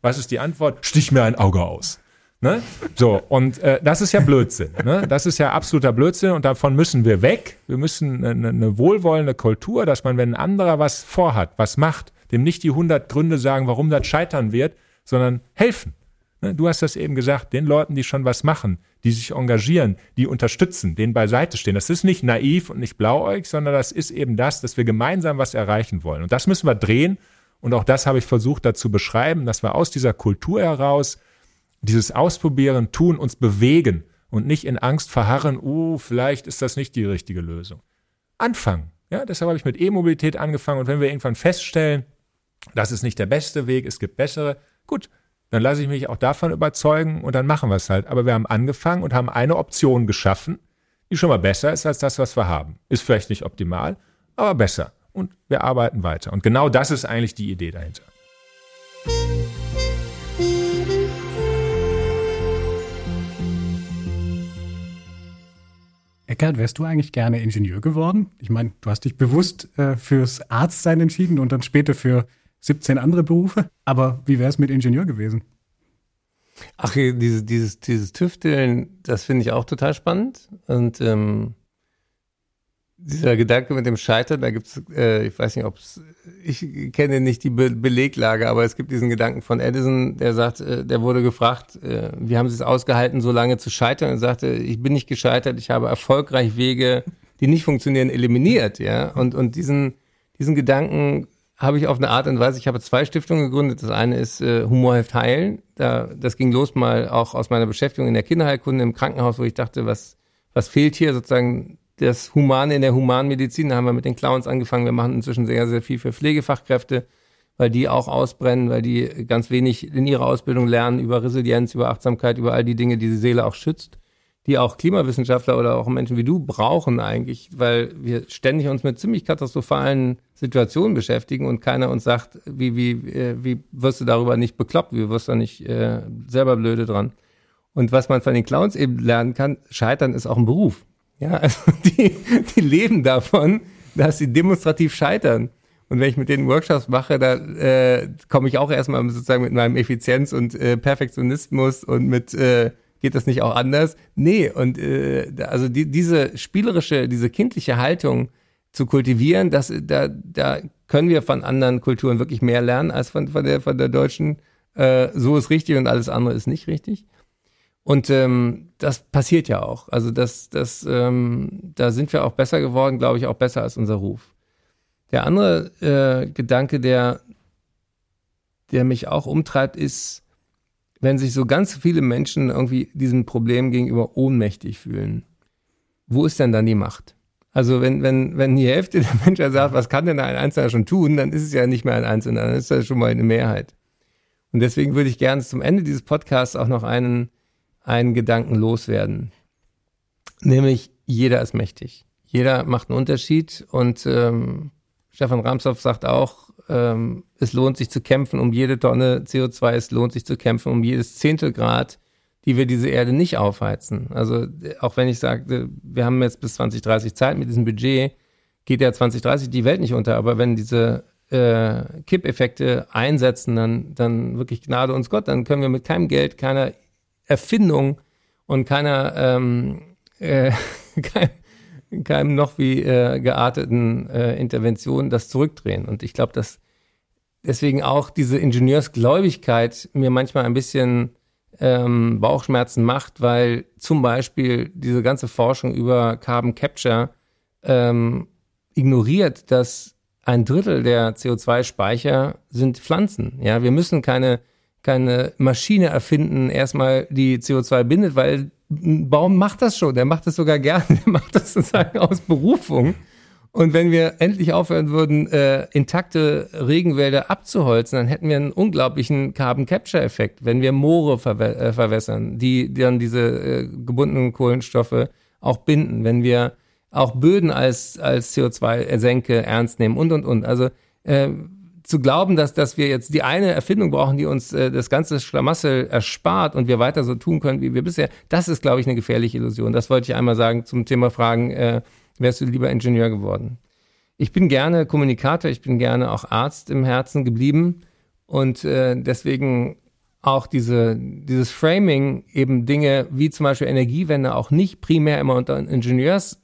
Was ist die Antwort? Stich mir ein Auge aus. Ne? So, und äh, das ist ja Blödsinn. Ne? Das ist ja absoluter Blödsinn und davon müssen wir weg. Wir müssen eine, eine wohlwollende Kultur, dass man, wenn ein anderer was vorhat, was macht, dem nicht die 100 Gründe sagen, warum das scheitern wird, sondern helfen. Ne? Du hast das eben gesagt, den Leuten, die schon was machen, die sich engagieren, die unterstützen, denen beiseite stehen. Das ist nicht naiv und nicht blauäugig, sondern das ist eben das, dass wir gemeinsam was erreichen wollen. Und das müssen wir drehen. Und auch das habe ich versucht dazu beschreiben, dass wir aus dieser Kultur heraus dieses Ausprobieren, Tun, uns bewegen und nicht in Angst verharren, uh, vielleicht ist das nicht die richtige Lösung. Anfangen. Ja, deshalb habe ich mit E-Mobilität angefangen und wenn wir irgendwann feststellen, das ist nicht der beste Weg, es gibt bessere, gut, dann lasse ich mich auch davon überzeugen und dann machen wir es halt. Aber wir haben angefangen und haben eine Option geschaffen, die schon mal besser ist als das, was wir haben. Ist vielleicht nicht optimal, aber besser. Und wir arbeiten weiter. Und genau das ist eigentlich die Idee dahinter. Eckert, wärst du eigentlich gerne Ingenieur geworden? Ich meine, du hast dich bewusst äh, fürs Arztsein entschieden und dann später für 17 andere Berufe. Aber wie wäre es mit Ingenieur gewesen? Ach, dieses, dieses, dieses Tüfteln, das finde ich auch total spannend. Und ähm, dieser Gedanke mit dem Scheitern, da gibt's, äh, ich weiß nicht, ob ich kenne nicht die Be Beleglage, aber es gibt diesen Gedanken von Edison, der sagt, äh, der wurde gefragt, äh, wie haben Sie es ausgehalten, so lange zu scheitern? Und sagte, ich bin nicht gescheitert, ich habe erfolgreich Wege, die nicht funktionieren, eliminiert, ja. Und und diesen diesen Gedanken habe ich auf eine Art und Weise. Ich habe zwei Stiftungen gegründet. Das eine ist äh, Humor hilft heilen. Da, das ging los mal auch aus meiner Beschäftigung in der Kinderheilkunde im Krankenhaus, wo ich dachte, was was fehlt hier sozusagen das Humane in der Humanmedizin. Da haben wir mit den Clowns angefangen. Wir machen inzwischen sehr, sehr viel für Pflegefachkräfte, weil die auch ausbrennen, weil die ganz wenig in ihrer Ausbildung lernen über Resilienz, über Achtsamkeit, über all die Dinge, die die Seele auch schützt, die auch Klimawissenschaftler oder auch Menschen wie du brauchen eigentlich, weil wir ständig uns mit ziemlich katastrophalen Situationen beschäftigen und keiner uns sagt, wie, wie, äh, wie wirst du darüber nicht bekloppt, wie wirst du nicht äh, selber blöde dran. Und was man von den Clowns eben lernen kann, scheitern ist auch ein Beruf. Ja, also die, die leben davon, dass sie demonstrativ scheitern. Und wenn ich mit denen Workshops mache, da äh, komme ich auch erstmal sozusagen mit meinem Effizienz und äh, Perfektionismus und mit äh, geht das nicht auch anders? Nee, und äh, also die, diese spielerische, diese kindliche Haltung zu kultivieren, das, da, da können wir von anderen Kulturen wirklich mehr lernen als von, von, der, von der deutschen. Äh, so ist richtig und alles andere ist nicht richtig. Und ähm, das passiert ja auch. Also das, das, ähm, da sind wir auch besser geworden, glaube ich, auch besser als unser Ruf. Der andere äh, Gedanke, der, der mich auch umtreibt, ist, wenn sich so ganz viele Menschen irgendwie diesem Problem gegenüber ohnmächtig fühlen, wo ist denn dann die Macht? Also wenn, wenn, wenn die Hälfte der Menschen sagt, was kann denn ein Einzelner schon tun, dann ist es ja nicht mehr ein Einzelner, dann ist das schon mal eine Mehrheit. Und deswegen würde ich gerne zum Ende dieses Podcasts auch noch einen einen Gedanken loswerden. Nämlich, jeder ist mächtig. Jeder macht einen Unterschied und ähm, Stefan Ramshoff sagt auch, ähm, es lohnt sich zu kämpfen um jede Tonne CO2, es lohnt sich zu kämpfen um jedes Zehntelgrad, die wir diese Erde nicht aufheizen. Also auch wenn ich sage, wir haben jetzt bis 2030 Zeit mit diesem Budget, geht ja 2030 die Welt nicht unter, aber wenn diese äh, Kippeffekte einsetzen, dann, dann wirklich Gnade uns Gott, dann können wir mit keinem Geld, keiner Erfindung und keiner ähm, äh, kein, keinem noch wie äh, gearteten äh, Intervention das zurückdrehen. Und ich glaube, dass deswegen auch diese Ingenieursgläubigkeit mir manchmal ein bisschen ähm, Bauchschmerzen macht, weil zum Beispiel diese ganze Forschung über Carbon Capture ähm, ignoriert, dass ein Drittel der CO2-Speicher sind Pflanzen. Ja, wir müssen keine keine Maschine erfinden, erstmal die CO2 bindet, weil ein Baum macht das schon, der macht das sogar gerne, der macht das sozusagen aus Berufung. Und wenn wir endlich aufhören würden, äh, intakte Regenwälder abzuholzen, dann hätten wir einen unglaublichen Carbon Capture Effekt, wenn wir Moore verwä äh, verwässern, die, die dann diese äh, gebundenen Kohlenstoffe auch binden, wenn wir auch Böden als, als CO2-Senke ernst nehmen und, und, und. Also äh, zu glauben, dass, dass wir jetzt die eine Erfindung brauchen, die uns äh, das ganze Schlamassel erspart und wir weiter so tun können, wie wir bisher, das ist, glaube ich, eine gefährliche Illusion. Das wollte ich einmal sagen zum Thema Fragen, äh, wärst du lieber Ingenieur geworden? Ich bin gerne Kommunikator, ich bin gerne auch Arzt im Herzen geblieben und äh, deswegen auch diese, dieses Framing eben Dinge wie zum Beispiel Energiewende auch nicht primär immer unter Ingenieurs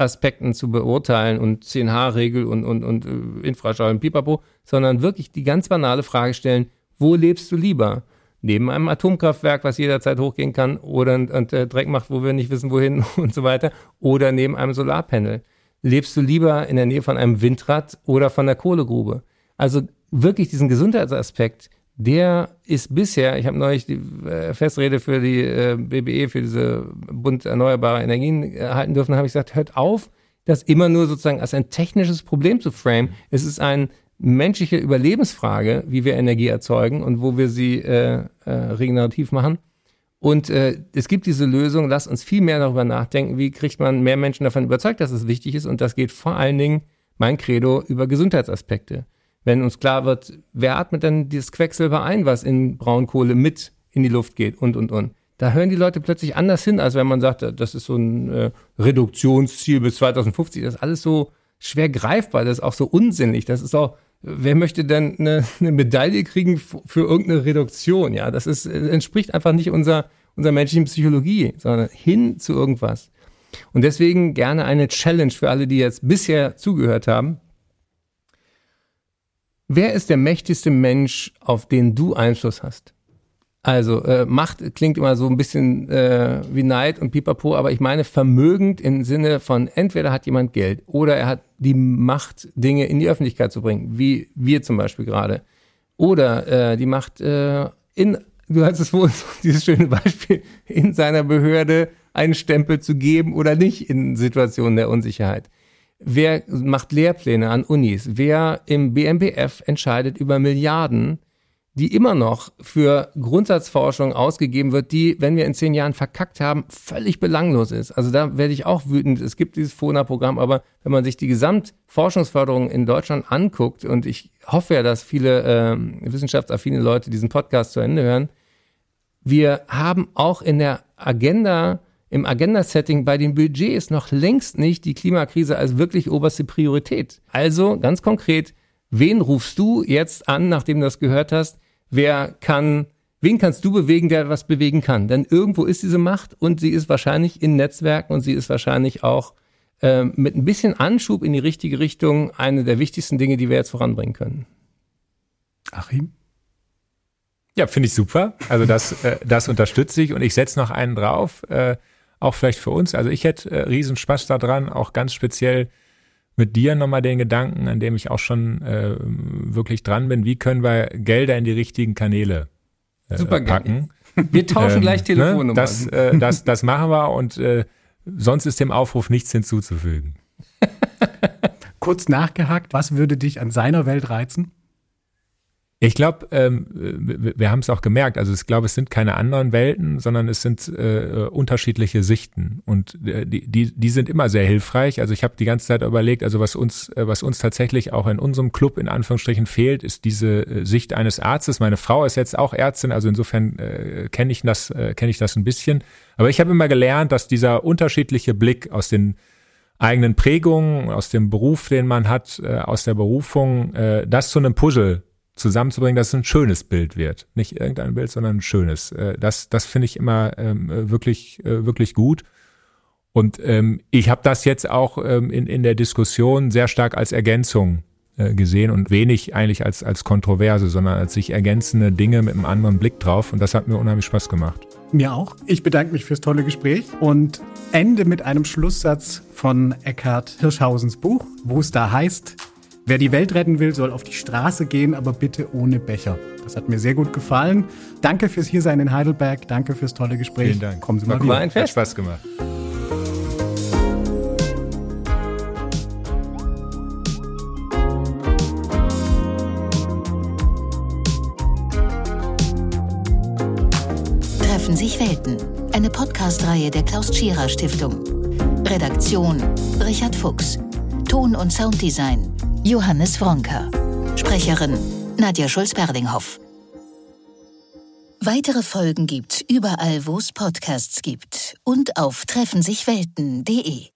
Aspekten zu beurteilen und 10H-Regel und, und, und äh, Infrastruktur und Pipapo, sondern wirklich die ganz banale Frage stellen, wo lebst du lieber? Neben einem Atomkraftwerk, was jederzeit hochgehen kann oder und, und äh, Dreck macht, wo wir nicht wissen, wohin und so weiter, oder neben einem Solarpanel. Lebst du lieber in der Nähe von einem Windrad oder von der Kohlegrube? Also wirklich diesen Gesundheitsaspekt, der ist bisher, ich habe neulich die äh, Festrede für die äh, BBE, für diese Bund Erneuerbare Energien erhalten dürfen, habe ich gesagt, hört auf, das immer nur sozusagen als ein technisches Problem zu frame. Es ist eine menschliche Überlebensfrage, wie wir Energie erzeugen und wo wir sie äh, äh, regenerativ machen. Und äh, es gibt diese Lösung, lass uns viel mehr darüber nachdenken, wie kriegt man mehr Menschen davon überzeugt, dass es wichtig ist. Und das geht vor allen Dingen, mein Credo, über Gesundheitsaspekte wenn uns klar wird, wer atmet denn dieses Quecksilber ein, was in Braunkohle mit in die Luft geht und, und, und. Da hören die Leute plötzlich anders hin, als wenn man sagt, das ist so ein äh, Reduktionsziel bis 2050. Das ist alles so schwer greifbar, das ist auch so unsinnig. Das ist auch, wer möchte denn eine, eine Medaille kriegen für irgendeine Reduktion? Ja, das ist, entspricht einfach nicht unserer, unserer menschlichen Psychologie, sondern hin zu irgendwas. Und deswegen gerne eine Challenge für alle, die jetzt bisher zugehört haben. Wer ist der mächtigste Mensch, auf den du Einfluss hast? Also äh, Macht klingt immer so ein bisschen äh, wie Neid und Pipapo, aber ich meine vermögend im Sinne von entweder hat jemand Geld oder er hat die Macht, Dinge in die Öffentlichkeit zu bringen, wie wir zum Beispiel gerade. Oder äh, die Macht äh, in, du hast es wohl dieses schöne Beispiel, in seiner Behörde einen Stempel zu geben oder nicht in Situationen der Unsicherheit. Wer macht Lehrpläne an Unis? Wer im BMBF entscheidet über Milliarden, die immer noch für Grundsatzforschung ausgegeben wird, die, wenn wir in zehn Jahren verkackt haben, völlig belanglos ist. Also da werde ich auch wütend. Es gibt dieses FONA-Programm, aber wenn man sich die Gesamtforschungsförderung in Deutschland anguckt, und ich hoffe ja, dass viele äh, wissenschaftsaffine Leute diesen Podcast zu Ende hören, wir haben auch in der Agenda im Agenda-Setting bei den Budgets noch längst nicht die Klimakrise als wirklich oberste Priorität. Also ganz konkret, wen rufst du jetzt an, nachdem du das gehört hast? Wer kann, wen kannst du bewegen, der was bewegen kann? Denn irgendwo ist diese Macht und sie ist wahrscheinlich in Netzwerken und sie ist wahrscheinlich auch äh, mit ein bisschen Anschub in die richtige Richtung eine der wichtigsten Dinge, die wir jetzt voranbringen können. Achim? Ja, finde ich super. Also das, äh, das unterstütze ich und ich setze noch einen drauf. Äh, auch vielleicht für uns. Also ich hätte äh, riesen Spaß daran, auch ganz speziell mit dir nochmal den Gedanken, an dem ich auch schon äh, wirklich dran bin, wie können wir Gelder in die richtigen Kanäle äh, Super packen. Wir tauschen ähm, gleich ne, Telefonnummern. Ne? Das, äh, das, das machen wir und äh, sonst ist dem Aufruf nichts hinzuzufügen. Kurz nachgehakt, was würde dich an seiner Welt reizen? Ich glaube, ähm, wir, haben es auch gemerkt. Also ich glaube, es sind keine anderen Welten, sondern es sind äh, unterschiedliche Sichten und äh, die, die, die sind immer sehr hilfreich. Also ich habe die ganze Zeit überlegt, also was uns, äh, was uns tatsächlich auch in unserem Club in Anführungsstrichen fehlt, ist diese äh, Sicht eines Arztes. Meine Frau ist jetzt auch Ärztin, also insofern äh, kenne ich das, äh, kenne ich das ein bisschen. Aber ich habe immer gelernt, dass dieser unterschiedliche Blick aus den eigenen Prägungen, aus dem Beruf, den man hat, äh, aus der Berufung, äh, das zu einem Puzzle zusammenzubringen, dass es ein schönes Bild wird. Nicht irgendein Bild, sondern ein schönes. Äh, das das finde ich immer ähm, wirklich, äh, wirklich gut. Und ähm, ich habe das jetzt auch ähm, in, in der Diskussion sehr stark als Ergänzung äh, gesehen und wenig eigentlich als, als Kontroverse, sondern als sich ergänzende Dinge mit einem anderen Blick drauf. Und das hat mir unheimlich Spaß gemacht. Mir auch. Ich bedanke mich fürs tolle Gespräch und ende mit einem Schlusssatz von Eckhard Hirschhausens Buch, wo es da heißt, Wer die Welt retten will, soll auf die Straße gehen, aber bitte ohne Becher. Das hat mir sehr gut gefallen. Danke fürs Hiersein in Heidelberg. Danke fürs tolle Gespräch. Vielen Dank. Kommen Sie mal War wieder. ein Fest. Hat Spaß gemacht. Treffen sich Welten. Eine Podcast-Reihe der Klaus Tschira Stiftung. Redaktion Richard Fuchs. Ton- und Sounddesign Johannes Wronker. Sprecherin Nadja Schulz-Perlinghoff. Weitere Folgen gibt's überall, wo es Podcasts gibt und auf treffensichwelten.de.